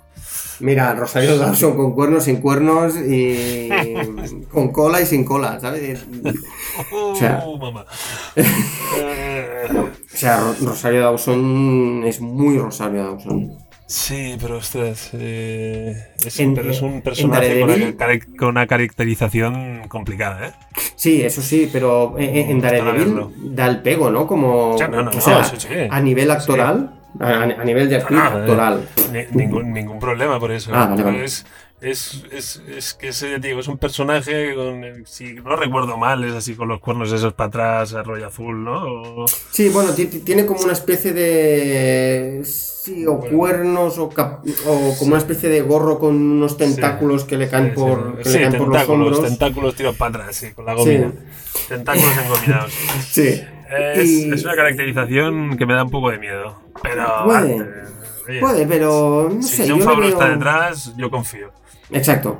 Mira, Rosario Dawson con cuernos, sin cuernos y con cola y sin cola, ¿sabes? Oh, sea- mamá. Eh, O sea, Ro- Rosario Dawson es muy Rosario Dawson. Sí, pero ostras. eh, es, En- pero es en un personaje con una, cari- con una caracterización complicada, ¿eh? Sí, eso sí, pero en, en Gusta Daredevil da el pego, ¿no? Como, Sí, no, no, o sea, sí, sí. a nivel actoral, a, a nivel de actriz eh, actoral. Ni- ningún, ningún problema por eso. Ah, vale, vale. Es, es, es, es que ese, digo, es un personaje con, si no recuerdo mal, es así con los cuernos esos para atrás, a rollo azul, ¿no? O- Sí, bueno, ti- ti- tiene como una especie de... Sí, o Bueno. cuernos o, cap- o como una especie de gorro con unos tentáculos que le caen por, sí. que le caen por los tentáculos, hombros. tentáculos tirados para atrás, sí, con la gomina. Tentáculos engominados. Sí. Es, Y- es una caracterización que me da un poco de miedo. Pero. Puede. Puede, pero no si sé, le Favreau veo- está detrás, yo confío. Exacto,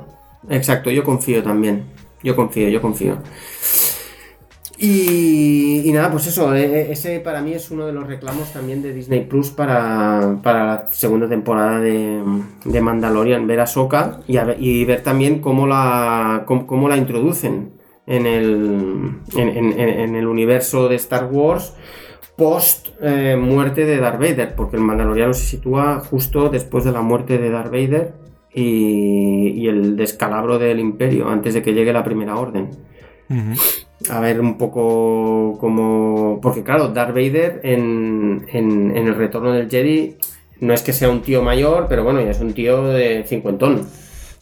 exacto, yo confío también. Yo confío, yo confío. Y, nada, pues eso, eh, ese para mí es uno de los reclamos también de Disney Plus para, para la segunda temporada de, de Mandalorian, ver a Soka y, ver- también cómo la, cómo, la introducen en el, en el universo de Star Wars post eh, muerte de Darth Vader, porque el Mandaloriano se sitúa justo después de la muerte de Darth Vader y, y el descalabro del Imperio, antes de que llegue la Primera Orden. A ver un poco como... Porque claro, Darth Vader en, en- en el retorno del Jedi no es que sea un tío mayor, pero bueno, ya es un tío de cincuentón.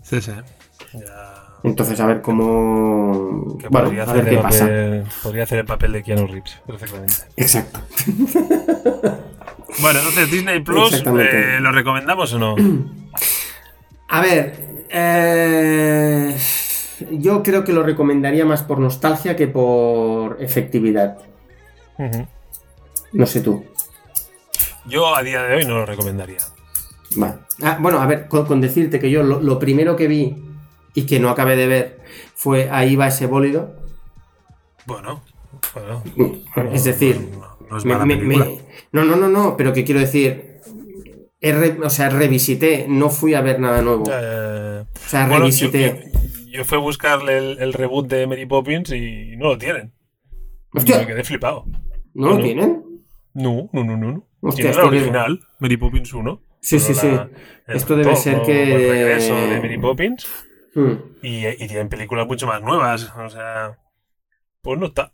Sí, sí. Ya. Entonces a ver cómo... Que Bueno, podría, a hacer ver qué pasa. papel, podría hacer el papel de Keanu Reeves, perfectamente. Exacto. Bueno, entonces Disney Plus, eh, ¿lo recomendamos o no? A ver, eh, yo creo que lo recomendaría más por nostalgia que por efectividad. No sé tú. Yo a día de hoy no lo recomendaría. Vale. Ah, bueno, a ver, con, con decirte que yo lo, lo primero que vi y que no acabé de ver fue ahí va ese bólido. Bueno, bueno. Es decir, no, no es me- mala me- película. me- no, no, no, no, pero que quiero decir, re- o sea, revisité, no fui a ver nada nuevo. Eh, O sea, bueno, revisité. yo, yo fui a buscarle el, el reboot de Mary Poppins y no lo tienen. Hostia. Me quedé flipado. ¿No lo no. tienen? No, no, no, no. no. Hostia, la original, Mary Poppins 1. Sí, sí, sí. la- Esto debe ser que- El regreso de Mary Poppins. Hmm. Y, y tienen películas mucho más nuevas. O sea, pues no está.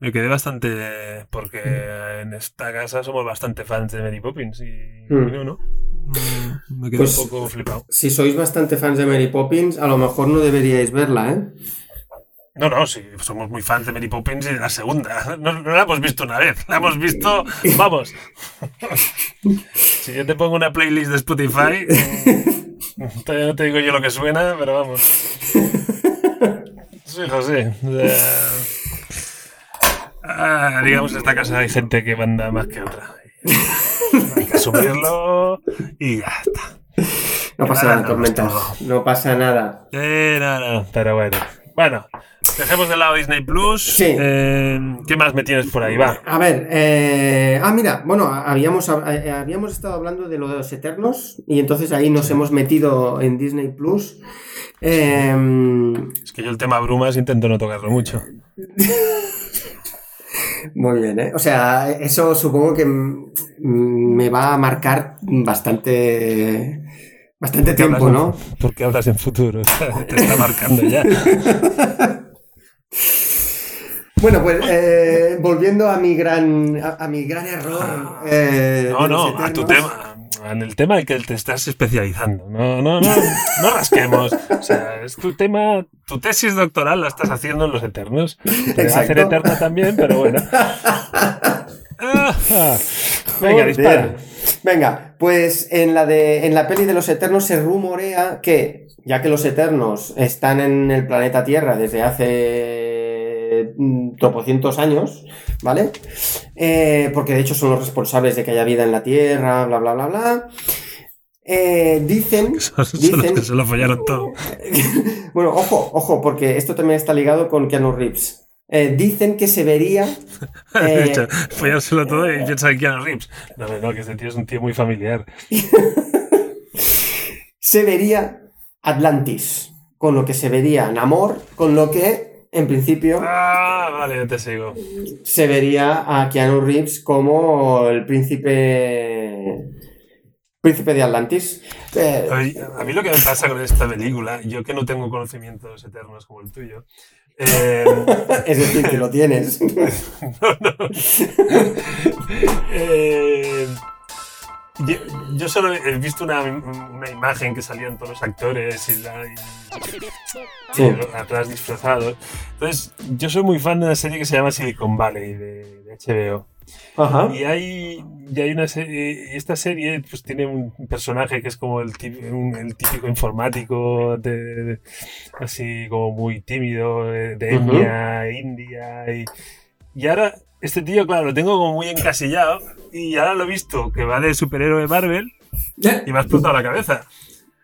Me quedé bastante. Porque en esta casa somos bastante fans de Mary Poppins. Y, Mm. no, no. Mm, Me quedé Pues- un poco flipado. Si sois bastante fans de Mary Poppins, a lo mejor no deberíais verla, ¿eh? No, no, sí, somos muy fans de Mary Poppins y de la segunda. No, no la hemos visto una vez, la hemos visto. Vamos. si yo te pongo una playlist de Spotify, mm, todavía no te digo yo lo que suena, pero vamos. Sí, José. o sea, ah, digamos, en esta casa hay gente que manda más que otra. Hay que asumirlo y ya está. No pasa Nada, tormentas. no. Pasa nada. Eh, no, no, pero bueno. Bueno, dejemos de lado Disney Plus. Sí. Eh, ¿Qué más me tienes por ahí? Va. A ver, eh, ah, mira, bueno, habíamos, eh, habíamos estado hablando de lo de los Eternos y entonces ahí nos hemos metido en Disney Plus. Eh, Es que yo el tema brumas intento no tocarlo mucho. muy bien, ¿eh? O sea, eso supongo que mm, me va a marcar bastante, bastante tiempo, en- ¿no? Porque hablas en futuro. Te está marcando ya. Bueno, pues eh, volviendo a mi gran, a, a mi gran error. eh, No, no, a tu tema. En el tema en que te estás especializando. No, no, no, no rasquemos. O sea, es tu tema, tu tesis doctoral la estás haciendo en los Eternos. Te va a hacer eterna también, pero bueno. Ah, Venga, dispara. Venga, pues en la de en la peli de los Eternos se rumorea que, ya que los Eternos están en el planeta Tierra desde hace tropocientos años, ¿vale? Eh, porque de hecho son los responsables de que haya vida en la Tierra, bla, bla, bla, bla. Eh, dicen, Son, son los que se lo follaron todo. bueno, ojo, ojo, porque esto también está ligado con Keanu Reeves. Eh, dicen que se vería. De eh, hecho, follárselo todo y piensa en Keanu Reeves. No, no, que este tío es un tío muy familiar. se vería Atlantis, con lo que se vería Namor, con lo que, en principio, Ah, vale, ya te sigo. se vería a Keanu Reeves como el príncipe. Príncipe de Atlantis. Eh, A mí lo que me pasa con esta película, yo que no tengo conocimientos eternos como el tuyo, eh, es decir, que lo tienes. eh, yo, yo solo he visto una, una imagen que salían todos los actores y, la, y- Sí. y atrás disfrazados. Entonces, yo soy muy fan de una serie que se llama Silicon Valley de, de HBO. Ajá. Y hay, y hay una serie, y esta serie pues tiene un personaje que es como el típico, el típico informático, de, de- así como muy tímido, de, etnia india. Y, y ahora este tío, claro, lo tengo como muy encasillado y ahora lo he visto que va de superhéroe Marvel y me ha explotado la cabeza.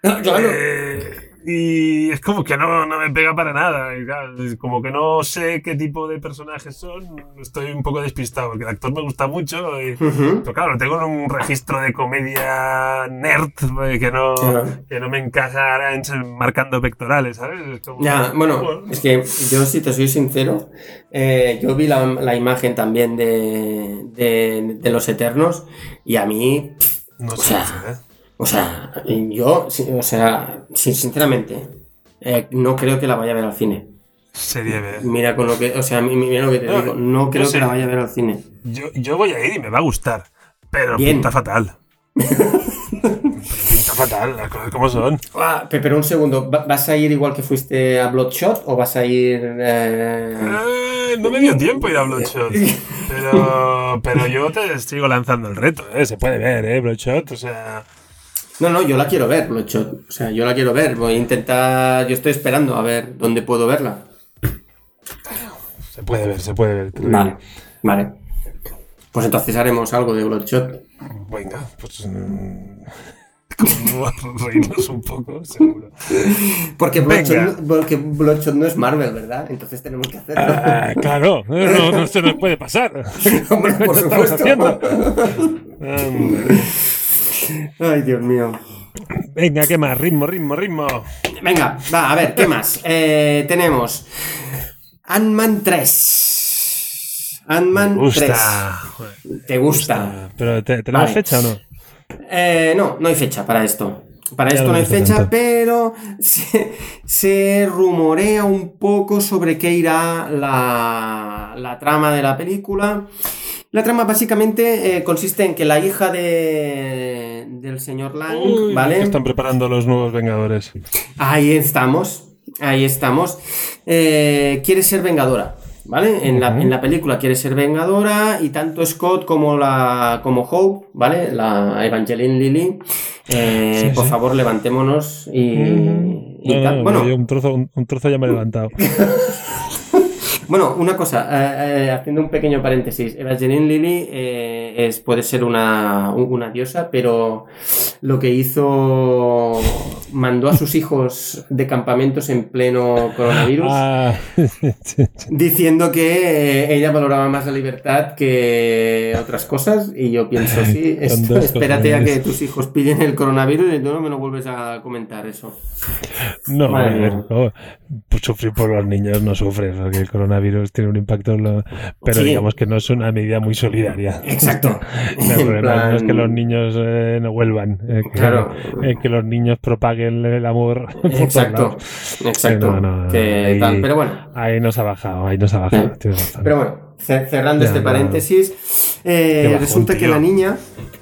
Claro. Eh, y es como que no, no me pega para nada. y claro, es como que no sé qué tipo de personajes son. Estoy un poco despistado porque el actor me gusta mucho. y- pero claro, tengo un registro de comedia nerd eh, que no, que no me encaja marcando pectorales, ¿sabes? Es como- bueno, es que yo, si te soy sincero, eh, yo vi la, la imagen también de, de, de los Eternos y a mí No o sé, sea, ¿eh? O sea, yo, o sea, sinceramente, eh, no creo que la vaya a ver al cine. Serie B. Mira con lo que, o sea, mi- mira lo que te No, digo, no creo sé. que la vaya a ver al cine. Yo, yo voy a ir y me va a gustar. Pero Bien. pinta fatal. Pinta fatal, las cosas como son. Ah, pe- pero un segundo, ¿va- ¿vas a ir igual que fuiste a Bloodshot o vas a ir... eh, Eh, no me dio tiempo ir a Bloodshot. Pero, pero yo te sigo lanzando el reto, ¿eh? Se puede ver, ¿eh? Bloodshot, o sea... No, no, yo la quiero ver, Bloodshot. O sea, yo la quiero ver. Voy a intentar, yo estoy esperando a ver dónde puedo verla. Se puede ver, se puede ver. Vale, vale. Pues entonces haremos algo de Bloodshot. Venga, pues... mm, reírnos un poco, seguro. Porque. Bloodshot, no- porque Bloodshot no es Marvel, ¿verdad? Entonces tenemos que hacerlo. Ah, claro, no, no se nos puede pasar. Hombre, por ¿Qué estamos haciendo? Ay, Dios mío. Venga, ¿qué más? Ritmo, ritmo, ritmo. Venga, va, a ver, ¿qué más? Eh, tenemos Ant-Man 3. Ant-Man 3. Gusta. Joder, ¿Te gusta? ¿Pero te- tenemos Vale. fecha o no? Eh, no, no hay fecha para esto. Para Ya esto no hay fecha, tanto. pero se, se rumorea un poco sobre qué irá la, la trama de la película. La trama básicamente eh, consiste en que la hija de, del señor Lang, Uy, ¿vale? Están preparando los nuevos Vengadores. Ahí estamos, ahí estamos. Eh, quiere ser vengadora, ¿vale? En, la, en la película quiere ser vengadora y tanto Scott como la como Hope, ¿vale? La Evangeline Lilly. eh, Sí, por sí. favor, levantémonos y, y No, tal. no, Bueno, yo un, trozo, un, un trozo ya me he levantado. Bueno, una cosa, eh, eh, haciendo un pequeño paréntesis, Evangeline Lilly eh, es, puede ser una, una diosa, pero lo que hizo mandó a sus hijos de campamentos en pleno coronavirus, Ah, diciendo que eh, ella valoraba más la libertad que otras cosas, y yo pienso, sí, esto- espérate a que tus hijos pillen el coronavirus y tú no me lo vuelves a comentar eso. No, Madre no, sufrir por los niños no sufres, porque el coronavirus tiene un impacto, en lo- pero Sí. digamos que no es una medida muy solidaria. Exacto. No, porque no- es que plan- los niños eh, no vuelvan, eh, que, Claro. eh, que los niños propaguen el amor. Exacto, exacto. No, no, no, que ahí- tal, pero bueno, Ahí nos ha bajado, ahí nos ha bajado. Eh, pero bueno, cerrando Ya, este paréntesis, eh, resulta que la niña,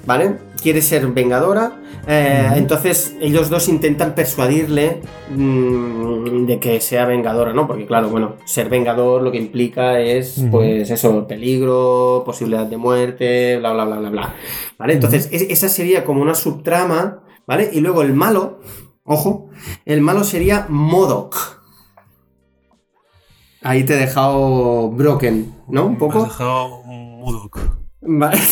¿vale? Quiere ser vengadora, eh, entonces ellos dos intentan persuadirle mm, de que sea vengadora, ¿no? Porque claro, bueno, ser vengador lo que implica es, pues eso, peligro, posibilidad de muerte, bla, bla, bla, bla, bla. ¿Vale? Entonces, es- esa sería como una subtrama, ¿vale? Y luego el malo, ojo, el malo sería Modoc. Ahí te he dejado broken, ¿no? Un Me has poco. dejado mudo. Vale.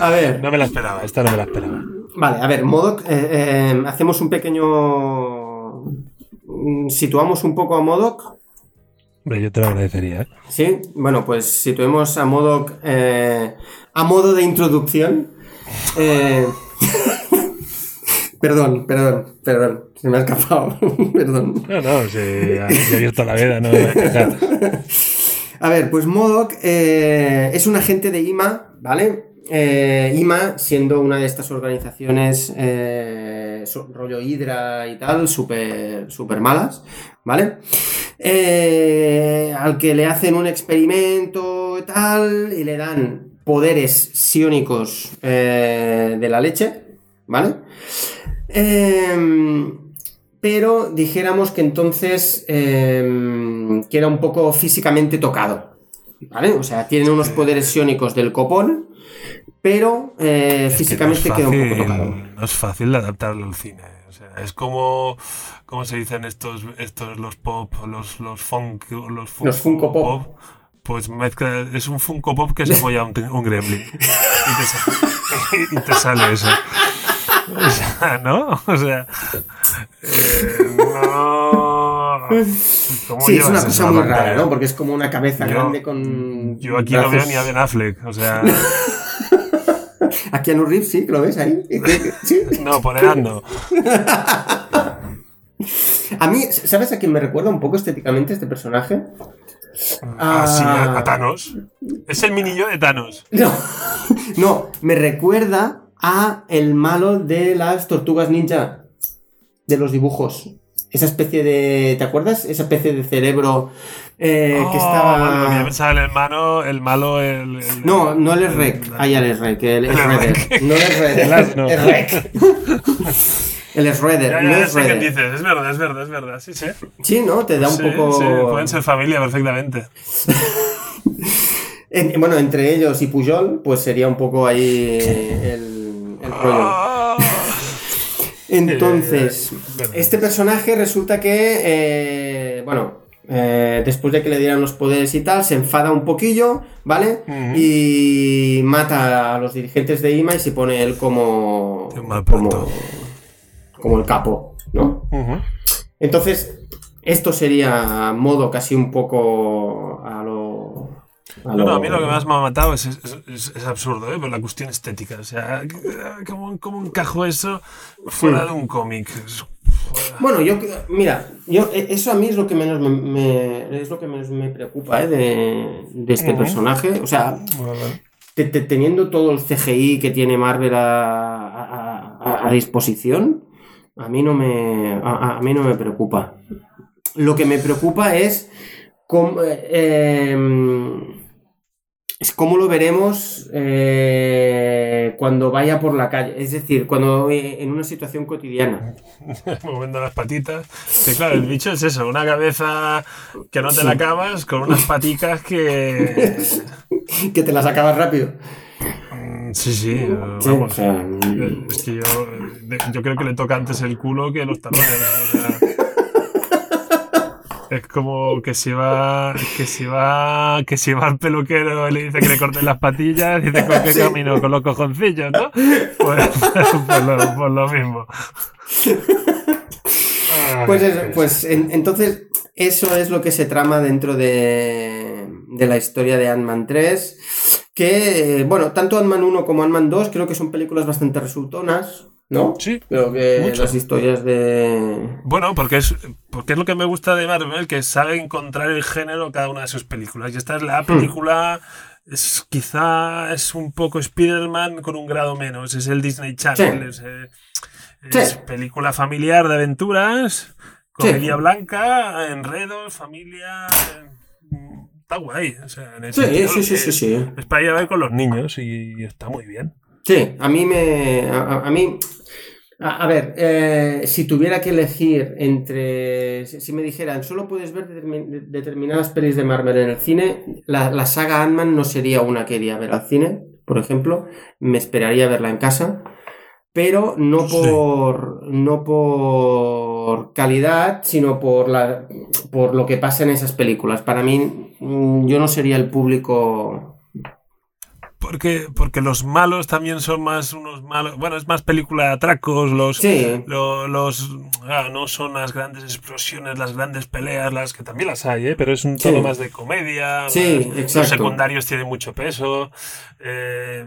A ver, No me la esperaba, esta no me la esperaba. vale, a ver, Modoc, eh, eh, hacemos un pequeño... mm, Situamos un poco a Modoc, Hombre, yo te lo agradecería. ¿eh? ¿sí? Bueno, pues situemos a Modoc eh, a modo de introducción. Eh, perdón, perdón, perdón, se me ha escapado, perdón. No, no, ya he abierto la veda, no a ver, pues Modoc eh, es un agente de IMA, ¿vale? Eh, IMA siendo una de estas organizaciones eh, rollo Hydra y tal, súper súper malas, ¿vale? Eh, al que le hacen un experimento y tal y le dan poderes psiónicos eh, de la leche, ¿vale? Em, pero dijéramos que entonces em, que era un poco físicamente tocado. ¿Vale? O sea, tiene unos poderes psiónicos del copón, pero eh, que físicamente no queda un poco tocado. No es fácil de adaptarlo al cine. O sea, es como, ¿cómo se dicen estos, estos los pop, los, los funk, los, fun- Los Funko Pop. Pues mezcla, es un Funko Pop que se apoya un, un gremlin. Y te, sa- y te sale eso. O sea, ¿no? O sea, eh, no. ¿Cómo Sí, es una cosa muy pantalla? rara, ¿no? Porque es como una cabeza Yo- grande con. Yo aquí no veo ni a Ben Affleck. O sea, A Keanu Reeves, sí, que lo ves ahí. Sí. no, por ando. A mí, ¿sabes a quién me recuerda un poco estéticamente este personaje? Ah, sí, a, Thanos. Es el mini yo de Thanos. No, no, me recuerda a el malo de las tortugas ninja, de los dibujos. Esa especie de. ¿Te acuerdas? Esa especie de cerebro eh, que Oh, estaba. yo pensaba en el malo, el malo, el. el- No, no el Rec. Ahí el Rec, el El Shredder. Rec. No el. El. El Rec. El Shredder, Ya, no ya, el ya sé qué Shredder. dices, es verdad, es verdad, es verdad, sí, sí. Sí, ¿no? Te da un Sí, poco. sí, pueden ser familia perfectamente. En- bueno, entre ellos y Pujol, pues sería un poco ahí el, el rollo. Entonces, Eh, este personaje resulta que, eh, bueno, eh, después de que le dieran los poderes y tal, se enfada un poquillo, ¿vale? Y mata a los dirigentes de IMA y se pone él como, como, como el capo, ¿no? Entonces, esto sería modo casi un poco a lo, a No, no, a mí lo que más me ha matado es, es, es- es absurdo, ¿eh? Por la cuestión estética. O sea, ¿cómo, cómo encajo eso fuera de un cómic? Bueno, yo, mira, yo, e- eso a mí es lo que menos me, me- es lo que menos me preocupa ¿eh? de, de este personaje. O sea, te- te- teniendo todo el CGI que tiene Marvel a, a- a- a disposición, a mí no me, a, a mí no me preocupa. Lo que me preocupa es cómo, eh, em, es cómo lo veremos eh, cuando vaya por la calle. Es decir, cuando eh, en una situación cotidiana. moviendo las patitas. Que claro, el bicho es eso, una cabeza que no te la acabas con unas paticas que... que te las acabas rápido. Mm, Sí, sí, Sí, vamos. o sea, Eh, Es que yo, de- yo creo que le toca antes el culo que los talones. o sea. Es como que si va, que si va, que si va al peluquero y le dice que le corten las patillas, dice con qué Sí. camino, con los cojoncillos, ¿no? Pues, pues lo, pues lo mismo. Ay, Pues, eso, pues en- entonces eso es lo que se trama dentro de, de la historia de Ant-Man 3. Que, eh, bueno, tanto Ant-Man 1 como Ant-Man 2 creo que son películas bastante resultonas, ¿no? Sí, Creo que mucho. las historias de... Bueno, porque es, porque es lo que me gusta de Marvel, que sabe encontrar el género en cada una de sus películas. Y esta es Hmm. la película, es, quizá es un poco Spider-Man con un grado menos. Es el Disney Channel. Es, eh, es Sí. película familiar de aventuras, comedia Sí. blanca, enredos, familia. eh, Está guay. O sea, en Sí, sí, sí, que sí, sí. Es para ver con los niños y está muy bien. Sí, a mí me. A, mí. A, a ver, eh, si tuviera que elegir entre. Si, si me dijeran, solo puedes ver determin- de- determinadas pelis de Marvel en el cine, la, la saga Ant-Man no sería una que iría a ver al cine, por ejemplo. Me esperaría verla en casa. Pero no Sí. por. No por calidad, sino por la. por lo que pasa en esas películas. Para mí, mm, yo no sería el público. Porque, porque los malos también son más unos malos. Bueno, es más película de atracos. Los, Sí. lo- los ah, no son las grandes explosiones, las grandes peleas, las que también las hay, ¿eh? pero es un Sí. tono más de comedia. Sí, más- exacto. Los secundarios tienen mucho peso. eh,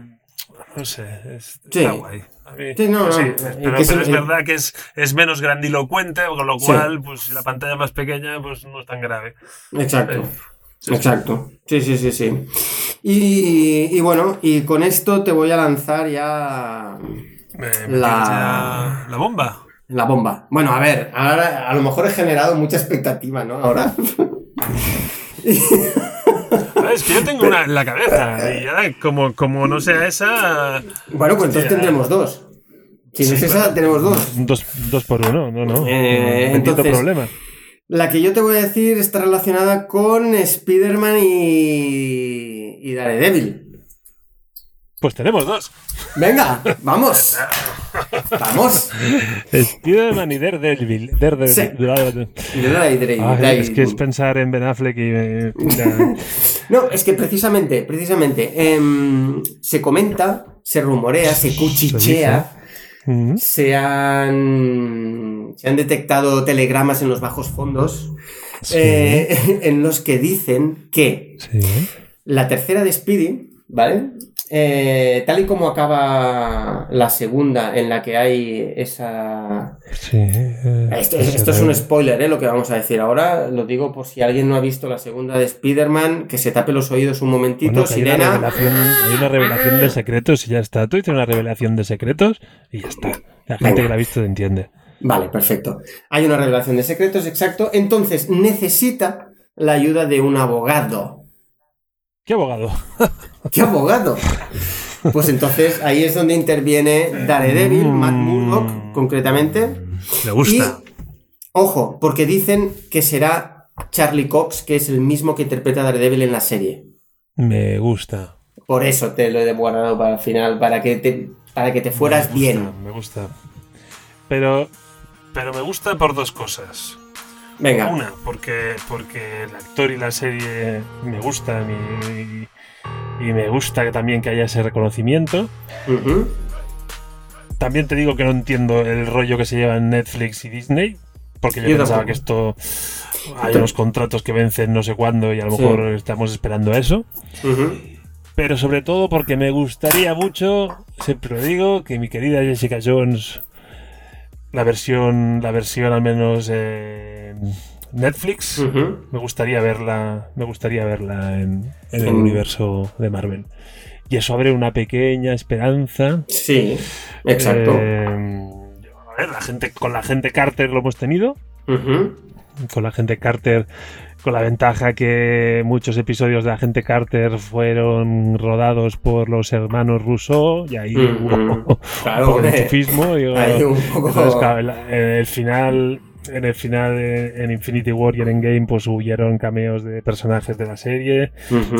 no sé, es- Sí. está guay. A mí- Sí, no, no, sí, eh, pero, es verdad que es, es menos grandilocuente, con lo cual, pues si la pantalla es más pequeña, pues no es tan grave. Exacto. Eh, Sí. Exacto. Sí, sí, sí, sí. Y, y bueno, y con esto te voy a lanzar ya La- la bomba. la bomba. Bueno, a ver, ahora a lo mejor he generado mucha expectativa, ¿no? Ahora. Ah, Es que yo tengo una en la cabeza y ya como, como no sea esa... bueno, pues entonces tendremos dos. Si no Sí, es esa, claro. tenemos dos. Dos, dos por uno, no, no. Eh, entonces- problema. La que yo te voy a decir está relacionada con Spider-Man y, y Daredevil. Pues tenemos dos. Venga, vamos. Vamos. Spider-Man y Daredevil. Daredevil. Sí. Ay, es que es pensar en Ben Affleck y... eh. No, es que precisamente, precisamente, em, se comenta, se rumorea, se cuchichea, se han, se han detectado telegramas en los bajos fondos Sí. eh, en los que dicen que Sí. la tercera de Speedy, ¿vale? Eh, tal y como acaba la segunda en la que hay esa... Sí. eh, Esto, esto es un spoiler, ¿eh? Lo que vamos a decir ahora. Lo digo por si alguien no ha visto la segunda de Spider-Man, que se tape los oídos un momentito, Bueno, que hay, una sirena. hay una revelación de secretos y ya está. Tú dices una revelación de secretos y ya está. La gente que la ha visto te entiende. Vale, perfecto. Hay una revelación de secretos, exacto. Entonces necesita la ayuda de un abogado. ¿Qué abogado? ¿Qué abogado? Pues entonces ahí es donde interviene Daredevil, Matt Murdock, concretamente. Me gusta. Y, ojo, porque dicen que será Charlie Cox, que es el mismo que interpreta a Daredevil en la serie. Me gusta. Por eso te lo he guardado para el final, para que te, para que te fueras Me gusta, bien. Me gusta. Pero, pero me gusta por dos cosas. Venga. Una, porque, porque el actor y la serie me gustan y, y me gusta también que haya ese reconocimiento. También te digo que no entiendo el rollo que se lleva en Netflix y Disney, porque yo, Yo pensaba tampoco. que esto hay unos contratos que vencen no sé cuándo y a lo Sí. mejor estamos esperando eso. Pero sobre todo porque me gustaría mucho, siempre lo digo, que mi querida Jessica Jones, la versión, la versión al menos en Netflix, me gustaría verla, me gustaría verla en, en el En- universo de Marvel. Y eso abre una pequeña esperanza. Sí, exacto. Eh, a ver, la gente, con la gente Carter lo hemos tenido. Con la gente Carter, con la ventaja que muchos episodios de la gente Carter fueron rodados por los hermanos Rousseau y ahí Ujú. hubo Claro, un poco de hombre. enchufismo. el final, en el final en Infinity War y en Endgame, pues hubieron cameos de personajes de la serie.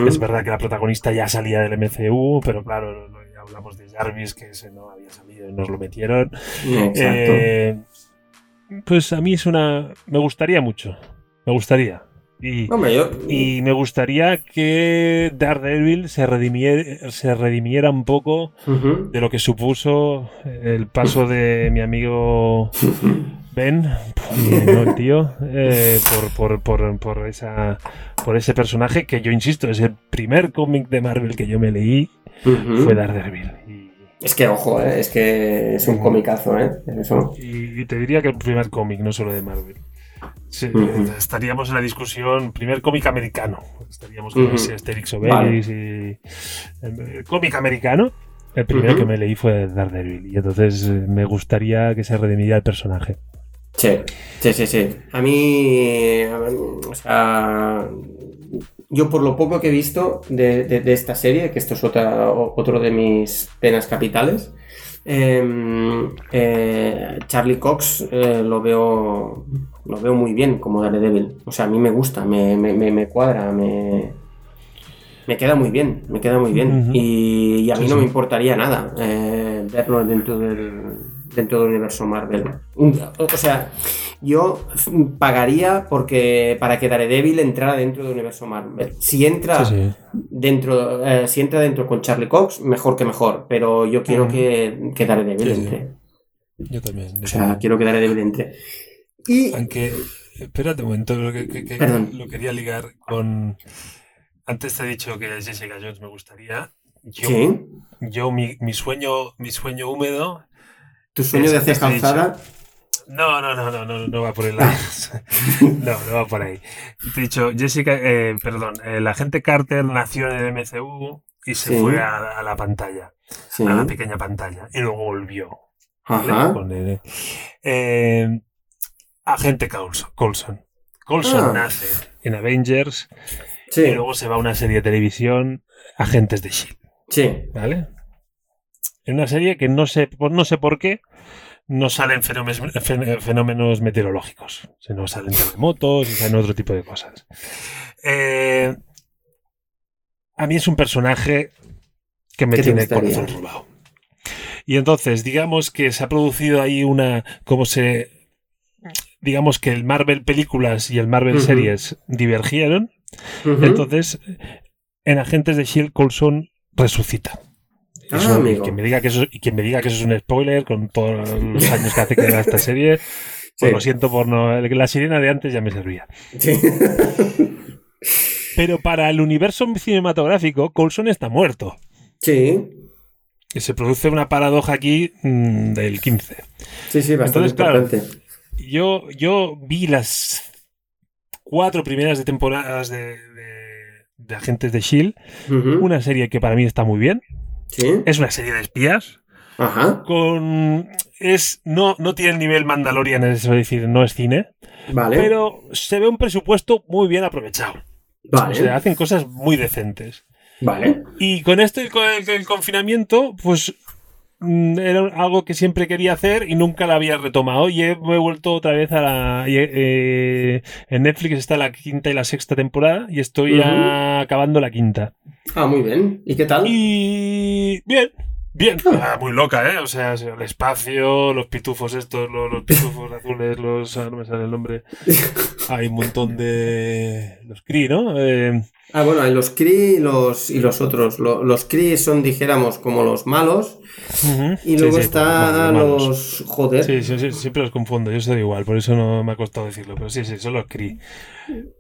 Es verdad que la protagonista ya salía del MCU, pero claro, no- ya hablamos de Jarvis, que ese no había salido y nos lo metieron. Exacto. Eh, pues a mí es una. Me gustaría mucho. Me gustaría. Y, Hombre, yo... y me gustaría que Daredevil se redimiera, se redimiera un poco de lo que supuso el paso de mi amigo Ben, ¿no, el tío? Eh, por, por, por, por, esa, por ese personaje que yo insisto, es el primer cómic de Marvel que yo me leí, fue Daredevil. Y, Es que, ojo, eh, es que es un comicazo, ¿eh? Eso. y- y te diría que el primer cómic, no solo de Marvel. Sí. Estaríamos en la discusión, primer cómic americano. Estaríamos con Ujú. ese Asterix Obelix y. El cómic americano, el primero que me leí fue Daredevil. Y entonces eh, me gustaría que se redimiera el personaje. Sí, sí, sí, sí. A mí, o sea, yo por lo poco que he visto de, de- de esta serie, que esto es otra, otro de mis penas capitales, eh, eh, Charlie Cox eh, lo veo lo veo muy bien como Daredevil. O sea, a mí me gusta, me, me, me- me cuadra, me, me queda muy bien, me queda muy bien. Y, y a mí Sí, no sí. me importaría nada eh, verlo dentro del, dentro del universo Marvel. O sea, yo pagaría porque para que Daredevil entrara dentro del universo Marvel. Si entra Sí, dentro, eh, si entra dentro con Charlie Cox, mejor que mejor. Pero yo quiero que, que Daredevil entre. Yo también. yo O sea, también. quiero que Daredevil entre. Y Aunque, espérate un momento, lo, que, que- que- Perdón. lo quería ligar con. Antes te he dicho que Jessica Jones me gustaría. Yo, sí, yo mi, mi sueño, mi sueño húmedo tu sueño de Antes te ceja he dicho. alzada. No, no, no, no, no, no va por el lado. No, no va por ahí. Te he dicho, Jessica, eh, perdón, eh, la gente Carter nació en el MCU y se Sí. fue a, a la pantalla, Sí. a la pequeña pantalla, y luego volvió. ¿vale? Ajá. Con el, eh, agente Coulson. Coulson, Ah. nace en Avengers Sí, y luego se va a una serie de televisión, Agentes de S.H.I.E.L.D., sí. ¿vale? En una serie que no sé, por- no sé por qué no salen fenómenos, fen- fenómenos meteorológicos, sino salen terremotos y salen otro tipo de cosas. Eh, a mí es un personaje que me ¿Qué te tiene corazón robado. Y entonces, digamos que se ha producido ahí una, como se, digamos que el Marvel películas y el Marvel series divergieron, entonces, en Agentes de Shield, Coulson resucita. Ah, y, quien me diga que eso, y quien me diga que eso es un spoiler con todos los años que hace que vea esta serie, pues Sí. lo siento por no. La sirena de antes ya me servía. Sí. Pero para el universo cinematográfico, Coulson está muerto. sí, Y se produce una paradoja aquí mm, del 15. sí, sí, bastante Entonces, claro, importante. Yo, yo vi las cuatro primeras de temporadas de, de- de Agentes de Shield, una serie que para mí está muy bien. Sí, Es una serie de espías. ajá, Con. Es. No, no tiene el nivel Mandalorian, es decir, no es cine. vale. Pero se ve un presupuesto muy bien aprovechado. vale, O sea, hacen cosas muy decentes. vale. Y con esto, el, el- el confinamiento, pues era algo que siempre quería hacer y nunca la había retomado. Y he, me he vuelto otra vez a la. eh, en Netflix está la quinta y la sexta temporada y estoy acabando la quinta. Ah, muy bien. ¿Y qué tal? Y. Bien, Bien, ah, muy loca, ¿eh? O sea, el espacio, los pitufos estos, los, los pitufos azules, los... ah, no me sale el nombre. Hay un montón de... Los Kree, ¿no? Eh, Ah, bueno, hay los Kree y los, y los otros. Lo- los Kree son, dijéramos, como los malos. Y luego sí, están los. Joder. Sí, sí, sí, siempre los confundo, yo soy igual, por eso no me ha costado decirlo, pero sí, sí, son los Kree.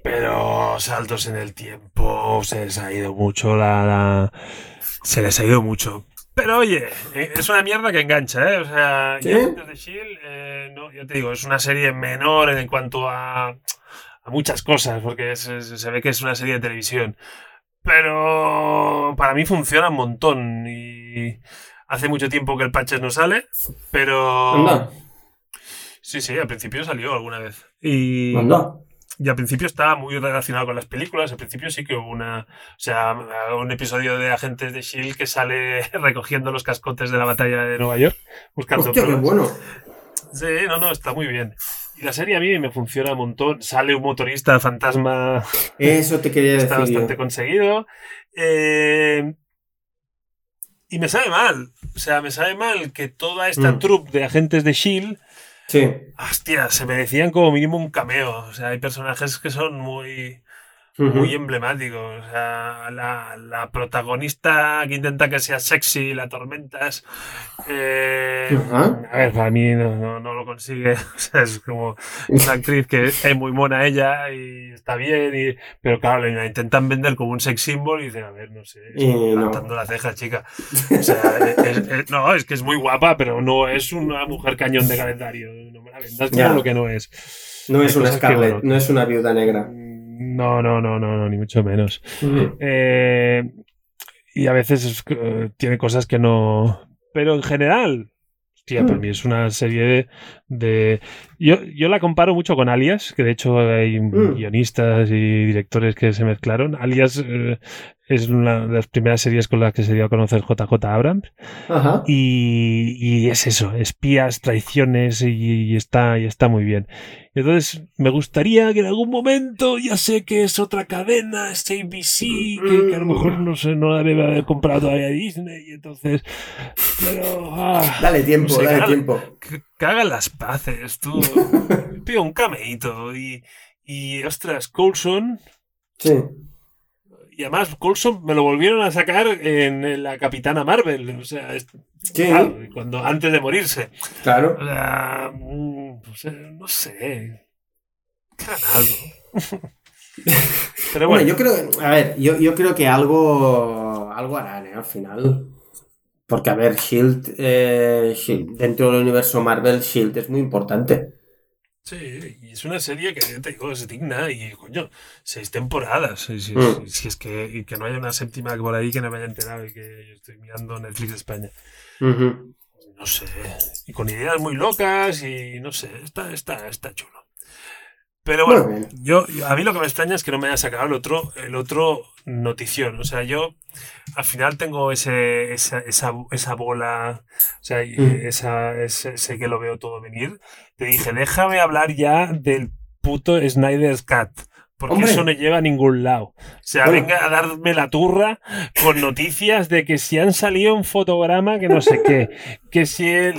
Pero saltos en el tiempo, se les ha ido mucho la... la- Se les ha ido mucho. Pero oye, eh, es una mierda que engancha, ¿eh? O sea, ¿Sí? de S.H.I.E.L.D., eh, no, yo te digo, es una serie menor en cuanto a, a muchas cosas, porque es- es- se ve que es una serie de televisión. Pero para mí funciona un montón y hace mucho tiempo que el Patches no sale, pero... Anda, Sí, sí, al principio salió alguna vez. Y, anda. Y al principio estaba muy relacionado con las películas. Al principio sí que hubo una. O sea, un episodio de Agentes de Shield que sale recogiendo los cascotes de la batalla de Nueva York. Buscando Hostia, qué bueno. Sí, no, no, está muy bien. Y la serie a mí me funciona un montón. Sale un motorista fantasma Eso te quería está decir. yo. bastante conseguido. Eh, y me sabe mal. O sea, me sabe mal que toda esta Mm. troupe de agentes de Shield Sí. Hostia, se merecían como mínimo un cameo. O sea, hay personajes que son muy, Muy emblemáticos. O sea, la, la protagonista que intenta que sea sexy, la tormentas. eh, a ver, para mí no, no, no lo consigue. O sea, es como una actriz que es muy mona ella y está bien. Y, pero claro, la intentan vender como un sex symbol y dicen, a ver, no sé, Y no. levantando la ceja, chica. O sea, es- es- no, es que es muy guapa, pero no es una mujer cañón de calendario. No me la vendas Ya. lo que no es. No es una Scarlett, bueno, no es una viuda negra. No, no, no, no, no, ni mucho menos. Eh, y a veces eh, tiene cosas que no. Pero en general, hostia, para Mm. mí es una serie de. Yo, yo la comparo mucho con Alias, que de hecho hay Mm. guionistas y directores que se mezclaron. Alias eh, es una de las primeras series con las que se dio a conocer JJ Abrams. Ajá. Y, y es eso, espías, traiciones y, y está, y está muy bien. Entonces, me gustaría que en algún momento, ya sé que es otra cadena, es ABC, que, que a lo mejor no sé, no la debe haber comprado todavía Disney, y entonces. Pero. ah, Dale tiempo, no sé, dale que, tiempo. que- que hagan las paces, tú. Pido un cameíto y. Y ostras, Coulson. Sí. Y además, Coulson me lo volvieron a sacar en la Capitana Marvel. O sea, es- Sí, Claro, cuando, antes de morirse. claro. O sea, mm, no sé, no sé. Que hagan algo. Pero Bueno, bueno, yo creo, a ver, yo, yo creo que algo, algo harán, ¿eh? Al final. Porque, a ver, Shield, eh, Shield, dentro del universo Marvel, Shield es muy importante. sí, y es una serie que te digo, es digna y, coño, seis temporadas. Y si, Mm. si es que, y que no haya una séptima por ahí que no me haya enterado y que yo estoy mirando Netflix de España. No sé. Y con ideas muy locas y no sé, está, está, está chulo. Pero bueno, yo- a mí lo que me extraña es que no me haya sacado el otro, el otro notición. O sea, yo al final tengo ese, esa, esa, esa bola, o sea, Mm. esa, ese, sé que lo veo todo venir. Te dije, déjame hablar ya del puto Snyder's Cut. Porque Hombre. eso no lleva a ningún lado. O sea, Bueno. venga a darme la turra con noticias de que si han salido un fotograma que no sé qué, que si el,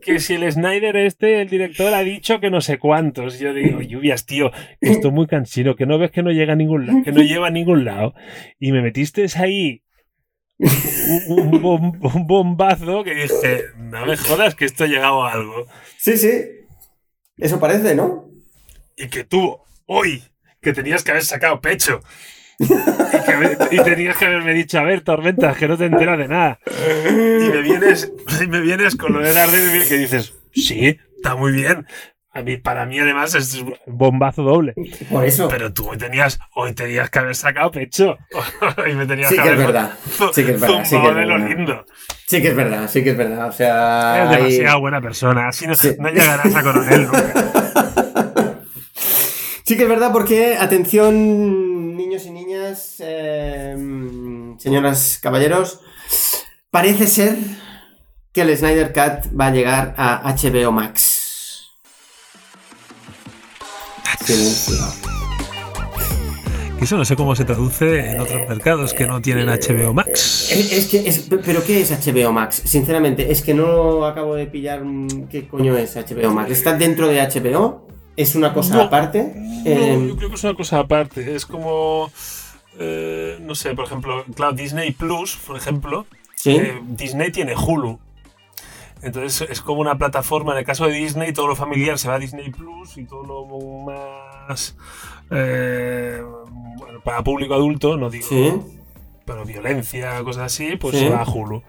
que si el Snyder este, el director, ha dicho que no sé cuántos. Yo digo, lluvias, tío, que estoy muy cansino, que no ves que no llega a ningún lado, que no lleva a ningún lado. Y me metiste ahí un, un bom- un bombazo que dije, no me jodas que esto ha llegado a algo. Sí, sí. Eso parece, ¿no? Y que tú, hoy, que tenías que haber sacado pecho. Y, que y tenías que haberme dicho, a ver, tormentas, que no te enteras de nada. Y me vienes, y me vienes con lo de Daredevil que dices, sí, está muy bien. A mí, para mí, además, es un bombazo doble. Por eso. Pero tú hoy tenías, hoy tenías que haber sacado pecho. y me tenías Sí que que es haber verdad. Sí que es verdad, sí que es verdad. lindo. Sí que es verdad, sí que es verdad. O sea. Eres hay- demasiado buena persona. Así no, Sí. no llegarás a coronel nunca. Sí que es verdad porque, atención, niños y niñas, eh, señoras, caballeros, parece ser que el Snyder Cut va a llegar a HBO Max. Silencio. Que eso no sé cómo se traduce en otros mercados que no tienen HBO Max. Es, es que es, ¿Pero qué es HBO Max? Sinceramente, es que no acabo de pillar qué coño es HBO Max. ¿Está dentro de HBO? ¿Es una cosa No. aparte? No, Eh, yo creo que es una cosa aparte. Es como. eh, no sé, por ejemplo, claro, Disney Plus, por ejemplo. sí. eh, Disney tiene Hulu. Entonces es como una plataforma. En el caso de Disney, todo lo familiar se va a Disney Plus y todo lo más. eh, bueno, para público adulto, no digo. sí. Pero violencia, cosas así, pues Sí. se va a Hulu.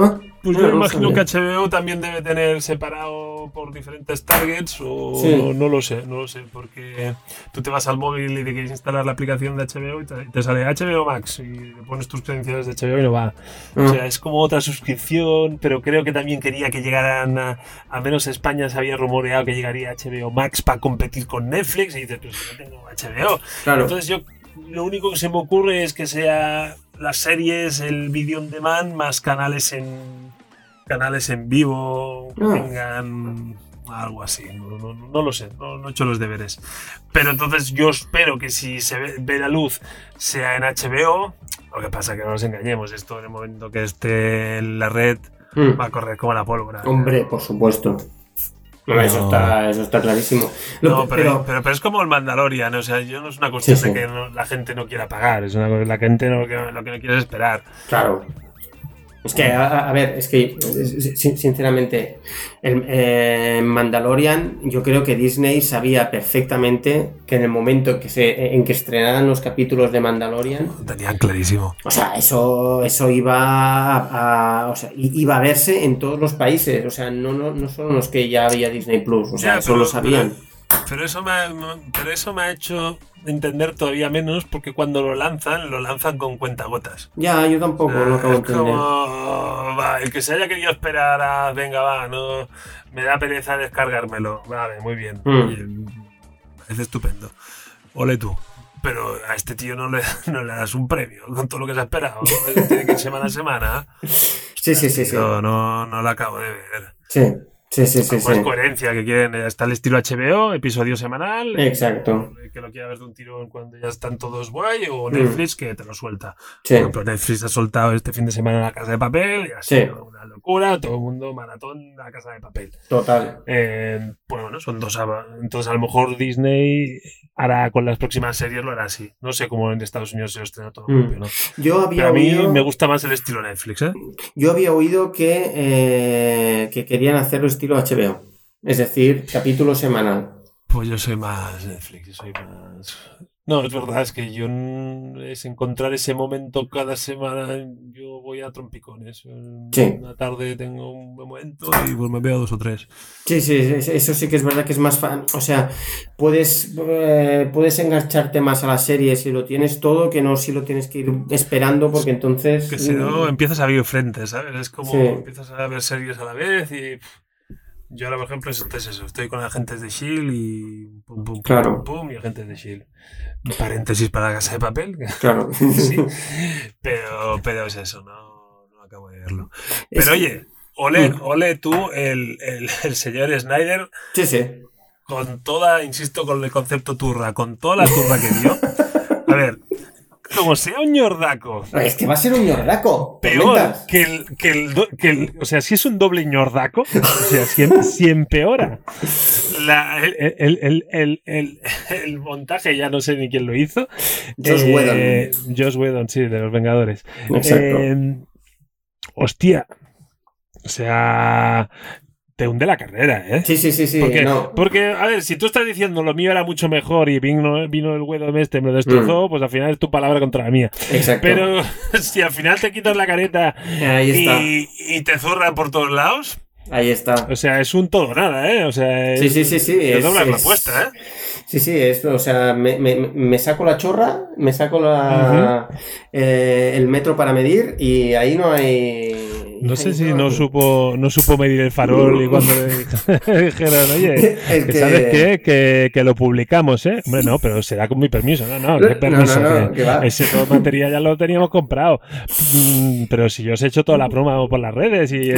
Ah, Pues no yo lo imagino sabía. que HBO también debe tener separado por diferentes targets o Sí. no, no lo sé, no lo sé, porque tú te vas al móvil y te quieres instalar la aplicación de HBO y te, te sale HBO Max y le pones tus credenciales de HBO y no va. O Ah. sea, es como otra suscripción, pero creo que también quería que llegaran a, menos España se había rumoreado que llegaría HBO Max para competir con Netflix y dices, pues no tengo HBO. Claro. Entonces yo lo único que se me ocurre es que sea las series, el video on demand, más canales en canales en vivo, que Ah. tengan algo así. No, no- no lo sé, no, no he hecho los deberes. Pero entonces yo espero que si se ve, ve la luz sea en HBO. Lo que pasa que no nos engañemos, esto en el momento que esté en la red Mm. va a correr como la pólvora. Hombre, por supuesto. No, Eso, No. está, eso está clarísimo. Lo No, que- pero, pero, pero es como el Mandalorian, o sea, yo no es una cuestión Sí, sí. de que no- la gente no quiera pagar, es una cosa la gente no, lo que, lo que no quiere es esperar. Claro. Es que, a, a ver, es que, sin- sinceramente, el eh, Mandalorian, yo creo que Disney sabía perfectamente que en el momento en que, se, en que estrenaran los capítulos de Mandalorian, Lo tenían clarísimo. o sea, eso, eso iba a, a- o sea, iba a verse en todos los países, o sea, no, no, no solo los que ya había Disney Plus, o sea, Ya, eso pero- lo sabían. Pero eso, me ha, pero eso me ha hecho entender todavía menos porque cuando lo lanzan, lo lanzan con cuentagotas. Ya, yo tampoco lo acabo de como, entender. va, el que se haya querido esperar a, venga, va, no, me da pereza descargármelo. Vale, muy bien. Mm. Es estupendo. Ole tú. Pero a este tío no le, no le das un premio con todo lo que se ha esperado. Tiene que ir semana a semana. Sí, sí, sí, sí. No, no lo acabo de ver. Sí, sí, sí, sí. Pues sí. coherencia que quieren. Está el estilo HBO, episodio semanal. Exacto. eh, Que lo quiera ver de un tirón cuando ya están todos guay. O Mm. Netflix que te lo suelta. Sí. Por ejemplo, Netflix ha soltado este fin de semana la casa de papel. Y ha Sí. sido una locura. Todo el mundo maratón la casa de papel. Total. Eh, pues bueno, son dos. Entonces a lo mejor Disney hará con las próximas series lo hará así. No sé cómo en Estados Unidos se estrena todo. Mm. propio, ¿no? Yo había Pero a mí oído, me gusta más el estilo Netflix, ¿eh? yo había oído que, eh, que querían hacerlo estilo HBO. Es decir, capítulo semanal. Pues yo soy más Netflix, yo soy más... No, es verdad, es que yo es encontrar ese momento cada semana, yo voy a trompicones. Sí. Una tarde tengo un momento y pues me veo dos o tres. Sí, sí, eso sí que es verdad que es más fa- O sea, puedes, eh, puedes engancharte más a la serie si lo tienes todo que no si lo tienes que ir esperando porque entonces... Que si no, empiezas a abrir frentes, ¿sabes? Es como Sí. empiezas a ver series a la vez y... Yo ahora, por ejemplo, es, es eso, estoy con agentes de S.H.I.E.L.D. y pum, pum, Claro. pum, pum, y agentes de S.H.I.E.L.D. Paréntesis para la casa de papel, Claro. sí, pero, pero es eso, no, no acabo de verlo. Pero oye, ole, ole tú, el, el, el señor Snyder, Sí, sí. con toda, insisto con el concepto turra, con toda la turra que dio. A ver, como sea un ñordaco, Es que va a ser un ñordaco. peor que el, que, el, que el- O sea, si es un doble ñordaco, o sea, si, em- si empeora la- el, el, el, el, el- el montaje, ya no sé ni quién lo hizo. Joss Eh, Whedon. Joss Whedon, sí, de los Vengadores. Exacto. Eh, hostia. O sea, te hunde la carrera, ¿eh? Sí, sí, sí, sí. porque, no. porque, a ver, si tú estás diciendo lo mío era mucho mejor y vino, vino el Whedon este, me lo destrozó, pues al final es tu palabra contra la mía. Exacto. Pero si al final te quitas la careta Ahí está. y, y te zurran por todos lados, Ahí está. o sea, es un todo nada, ¿eh? O sea, es, Sí, sí, sí, sí. te es- doblas la es- apuesta, ¿eh? Sí, sí, es, o sea, me, me- me saco la chorra, me saco la, eh, el metro para medir y ahí no hay, No sé si no supo, no supo medir el farol y cuando le dijeron, oye, que... ¿sabes qué? Que, que, lo publicamos, ¿eh? Hombre, no, pero será con mi permiso. No, no, qué permiso. ese todo material ya lo teníamos comprado. Mm, pero si yo os he hecho toda la promo por las redes y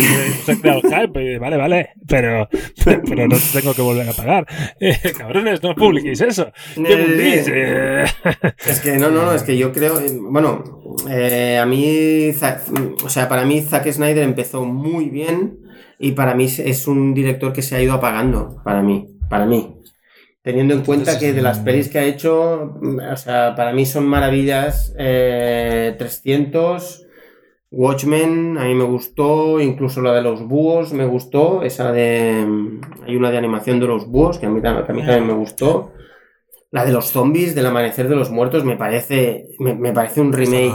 se ha creado hype, vale, vale, pero, pero no tengo que volver a pagar. Eh, cabrones, no publiquéis eso. Eh, es que no, no, es que yo creo, bueno, eh, a mí, o sea, para mí Zack Snyder empezó muy bien y para mí es un director que se ha ido apagando, para mí, para mí. Teniendo en cuenta que de las pelis que ha hecho, o sea, para mí son maravillas, 300, Watchmen, a mí me gustó, incluso la de los búhos me gustó, esa de... Hay una de animación de los búhos que a mí, también me gustó. La de los zombies, del amanecer de los muertos, me parece, me, parece un remake...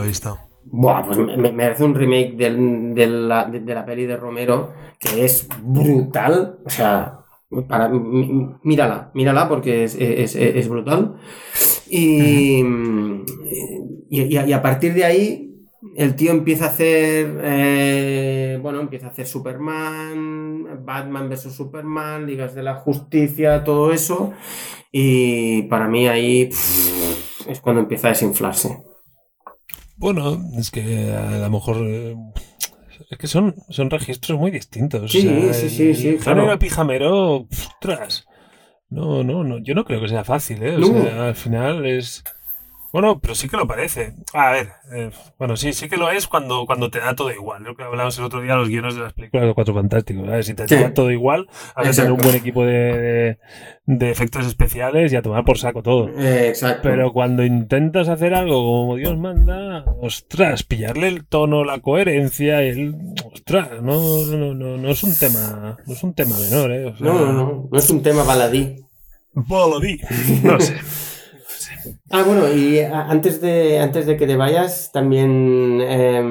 Buah, pues me, parece un remake de, la, peli de Romero que es brutal. O sea, para, mírala, mírala porque es, brutal. Y, y, a partir de ahí el tío empieza a hacer, eh, bueno, empieza a hacer Superman, Batman vs. Superman, Ligas de la Justicia, todo eso. Y para mí ahí es cuando empieza a desinflarse. Bueno, es que a lo mejor... Eh, es que son, son registros muy distintos. Sí, sí, sí, sí. Claro. pijamero, ostras. No, no, no, yo no creo que sea fácil, ¿eh? al final es bueno, pero sí que lo parece. A ver, eh, bueno, sí, sí que lo es cuando, cuando te da todo igual. Lo que hablábamos el otro día, los guiones de las películas de los Cuatro Fantásticos. Si te, da todo igual, has de tener un buen equipo de, de, efectos especiales y a tomar por saco todo. Eh, exacto. Pero cuando intentas hacer algo como Dios manda, ostras, pillarle el tono, la coherencia, el. Ostras, no, no, no, no es un tema, no es un tema menor, ¿eh? no, no, no, no es un tema baladí. Baladí, no sé. Ah, bueno, y antes de, antes de que te vayas, también. Eh,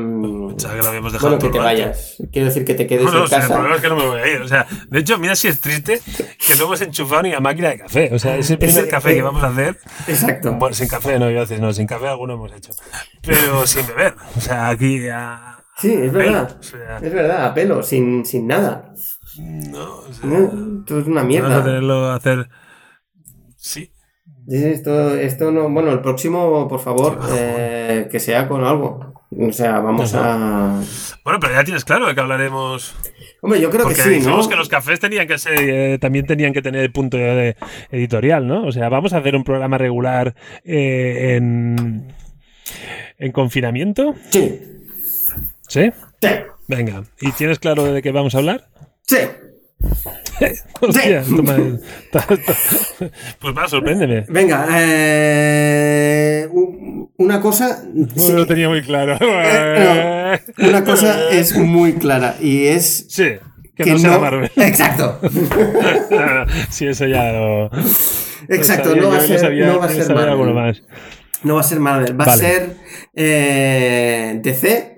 que lo habíamos dejado. Bueno, que te vayas. Quiero decir que te quedes no, en casa. el problema es que no me voy a ir. O sea, de hecho, mira si es triste que no hemos enchufado ni la máquina de café. O sea, ese primer café que vamos a hacer. Exacto. Bueno, sin café no, yo no, sin café alguno hemos hecho. Pero sin beber. O sea, aquí a. Sí, es verdad. es verdad, a pelo, sin, sin nada. No, o sea, esto es una mierda. Vamos a tenerlo a hacer. Sí, esto, esto no. Bueno, el próximo, por favor, eh, que sea con algo. O sea, vamos a. Bueno, pero ya tienes claro de que hablaremos. Hombre, yo creo que sí. Dijimos que los cafés tenían que ser, eh, también tenían que tener el punto de, editorial, ¿no? O sea, vamos a hacer un programa regular eh, en, en confinamiento. Sí. ¿Sí? Sí. Venga, ¿y tienes claro de qué vamos a hablar? Sí. Hostia, pues va, sorpréndeme. Venga, eh, una cosa. No lo tenía muy claro. Eh, una cosa es muy clara y es. Sí. Que, no sea Marvel. Exacto. sí, eso ya lo. Exacto, no va, a ser, no va a ser Marvel. No va a ser Marvel, va a ser eh, DC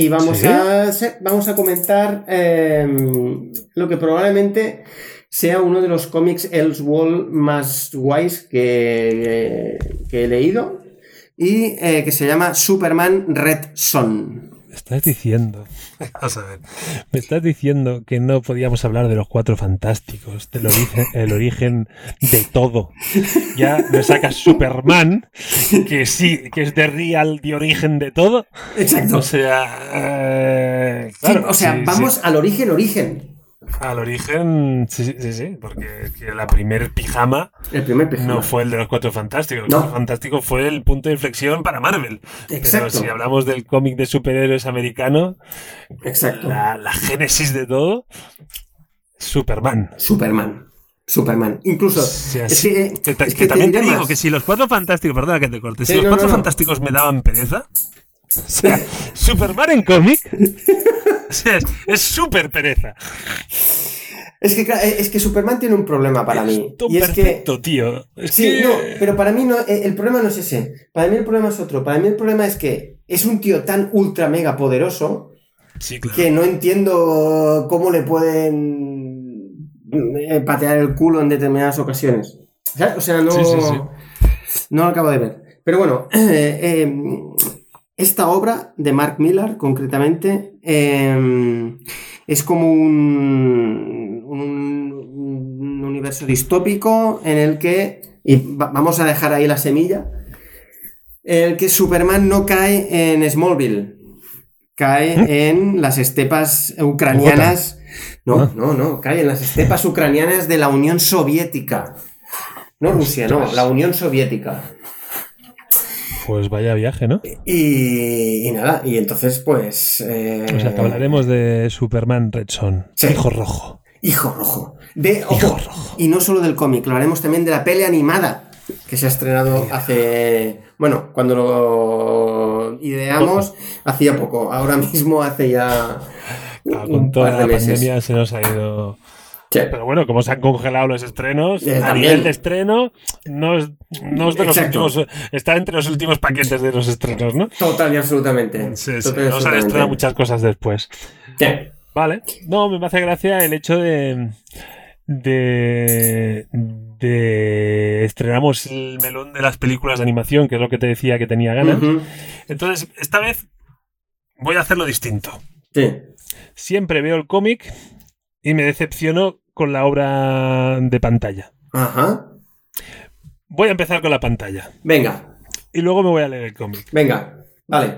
y vamos, a, vamos a comentar em, lo que probablemente sea uno de los cómics Elseworld más guays que, que he leído y eh, que se llama Superman Red Son estás diciendo, vamos a ver, me estás diciendo que no podíamos hablar de los cuatro fantásticos, del origen, el origen de todo. Ya me sacas Superman, que sí, que es de real, de origen de todo. Exacto. O sea, eh, o sea, vamos al origen, origen. Al origen, sí, sí, sí, porque la primer pijama, el primer pijama no fue el de los Cuatro Fantásticos. Los Cuatro Fantásticos fue el punto de inflexión para Marvel. Exacto. Pero si hablamos del cómic de superhéroes americano, Exacto. La, génesis de todo, Superman. Superman. Superman. Incluso. es que, también te digo que si los Cuatro Fantásticos, perdona que te corte, si los Cuatro Fantásticos me daban pereza, sea, Superman en cómic es súper pereza. Es que, es que Superman tiene un problema para mí. y es perfecto, tío. sí, no, pero para mí no, eh, el problema no es ese. Para mí el problema es otro. Para mí el problema es que es un tío tan ultra mega poderoso que no entiendo cómo le pueden eh, patear el culo en determinadas ocasiones. O sea, no, no lo acabo de ver. Pero bueno, eh, esta obra de Mark Millar, concretamente, eh, es como un, un, un universo distópico en el que, y va- vamos a dejar ahí la semilla, en el que Superman no cae en Smallville, cae en las estepas ucranianas. No, Ah. no, no, cae en las estepas ucranianas de la Unión Soviética. No Rusia, no, la Unión Soviética. Pues vaya viaje, ¿no? Y, y nada, y entonces pues... eh, O sea, que hablaremos de Superman Red Son, Sí. hijo rojo. Hijo Rojo. De, ojo, Hijo Rojo. y no solo del cómic, lo haremos también de la peli animada que se ha estrenado hace... Bueno, cuando lo ideamos, hacía poco. Ahora mismo hace ya Ah, un con toda par de la meses. pandemia se nos ha ido. Sí. Pero bueno, como se han congelado los estrenos, Eh, a nivel de estreno, no es, no es de los últimos. Está entre los últimos paquetes de los estrenos, ¿no? Total y absolutamente. Sí, sí, Total y han estrenado muchas cosas después. Sí. Vale. No, me hace gracia el hecho de. de. de. estrenamos el melón de las películas de animación, que es lo que te decía que tenía ganas. Entonces, esta vez voy a hacerlo distinto. Sí. Siempre veo el cómic y me decepciono con la obra de pantalla. Ajá. Voy a empezar con la pantalla Venga, y luego me voy a leer el cómic. venga. Vale.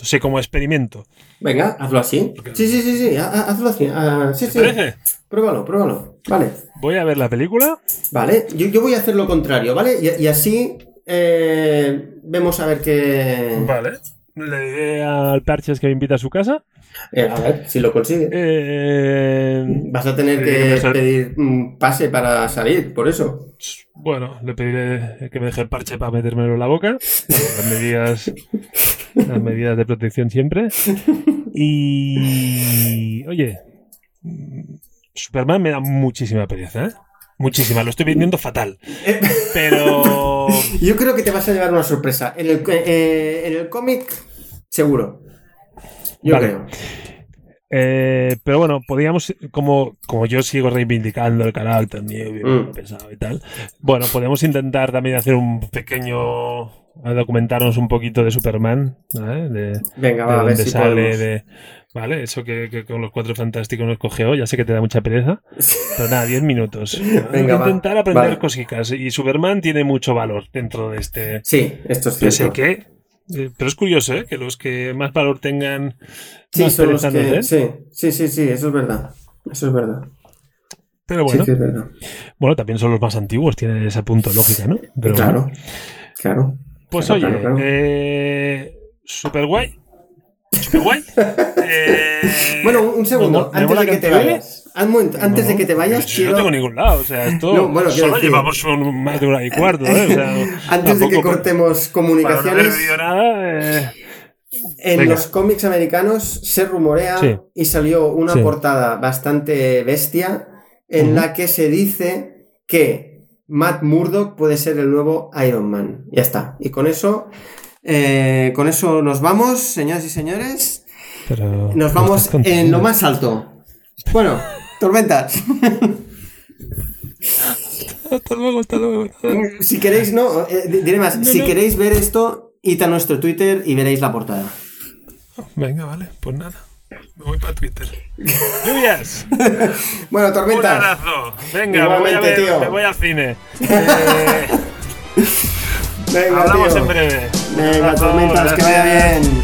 O sea, como experimento. Venga, hazlo así. Sí, sí, sí, sí. ha- ha- Hazlo así. Ah, sí, ¿Te sí. parece? Pruébalo, pruébalo. Vale. Voy a ver la película. Vale, yo, yo voy a hacer lo contrario, ¿vale? Y, y así eh, vemos a ver qué... Vale. Le diré al Parches que me invita a su casa. Eh, a ver si lo consigue. Eh, Vas a tener eh, que pedir un pase para salir, por eso. bueno, le pediré que me deje el parche para metérmelo en la boca. Las medidas, las medidas de protección siempre. Y. Oye. Superman me da muchísima pereza, ¿eh? Muchísima. Lo estoy vendiendo fatal. Pero. yo creo que te vas a llevar una sorpresa. En el, eh, en el cómic, seguro. Yo Vale. creo. Eh, pero bueno, podríamos, como, como yo sigo reivindicando el carácter mío, Mm. pesado y tal, bueno, podemos intentar también hacer un pequeño. a documentarnos un poquito de Superman, ¿vale? De, Venga, de va, a ver dónde si sale, de. Vale, eso que, que con los cuatro fantásticos nos cogió, ya sé que te da mucha pereza, pero nada, 10 minutos. Venga, va. intentar aprender Vale. cositas. Y Superman tiene mucho valor dentro de este. Sí, esto es Pese cierto. que. Eh, Pero es curioso, ¿eh? Que los que más valor tengan. Sí, más son los que... Sí, sí, sí, sí, eso es verdad. Eso es verdad. Pero bueno. Sí que es verdad. Bueno, también son los más antiguos, tiene ese punto lógica, ¿no? Pero claro, bueno. claro. Pues claro, oye, claro, eh, super guay. Super guay. Eh, Bueno, un segundo, ¿me mo- me antes de que te vayas. Antes de que te vayas, Yo quiero... no tengo ningún lado, o sea, esto No, bueno, solo decir- llevamos un- más de una y cuarto, ¿eh? O sea, Antes de que cortemos no comunicaciones, vivido nada, eh, en venga. los cómics americanos se rumorea Sí. y salió una Sí. portada bastante bestia en la que se dice que Matt Murdock puede ser el nuevo Iron Man. Ya está. Y con eso, eh, con eso nos vamos, señoras y señores. pero Nos no vamos en lo más alto. Bueno, tormentas. Hasta luego, hasta luego. si queréis, no, eh, di- diré más. No, si no. queréis ver esto, id a nuestro Twitter y veréis la portada. Venga, vale, pues nada. Me voy para Twitter. Lluvias. Bueno, Un tormentas. abrazo. Venga, me voy, a ver, tío. me voy al cine. Eh, Venga, hablamos tío. en breve. Un Venga, tormentas, que vaya bien.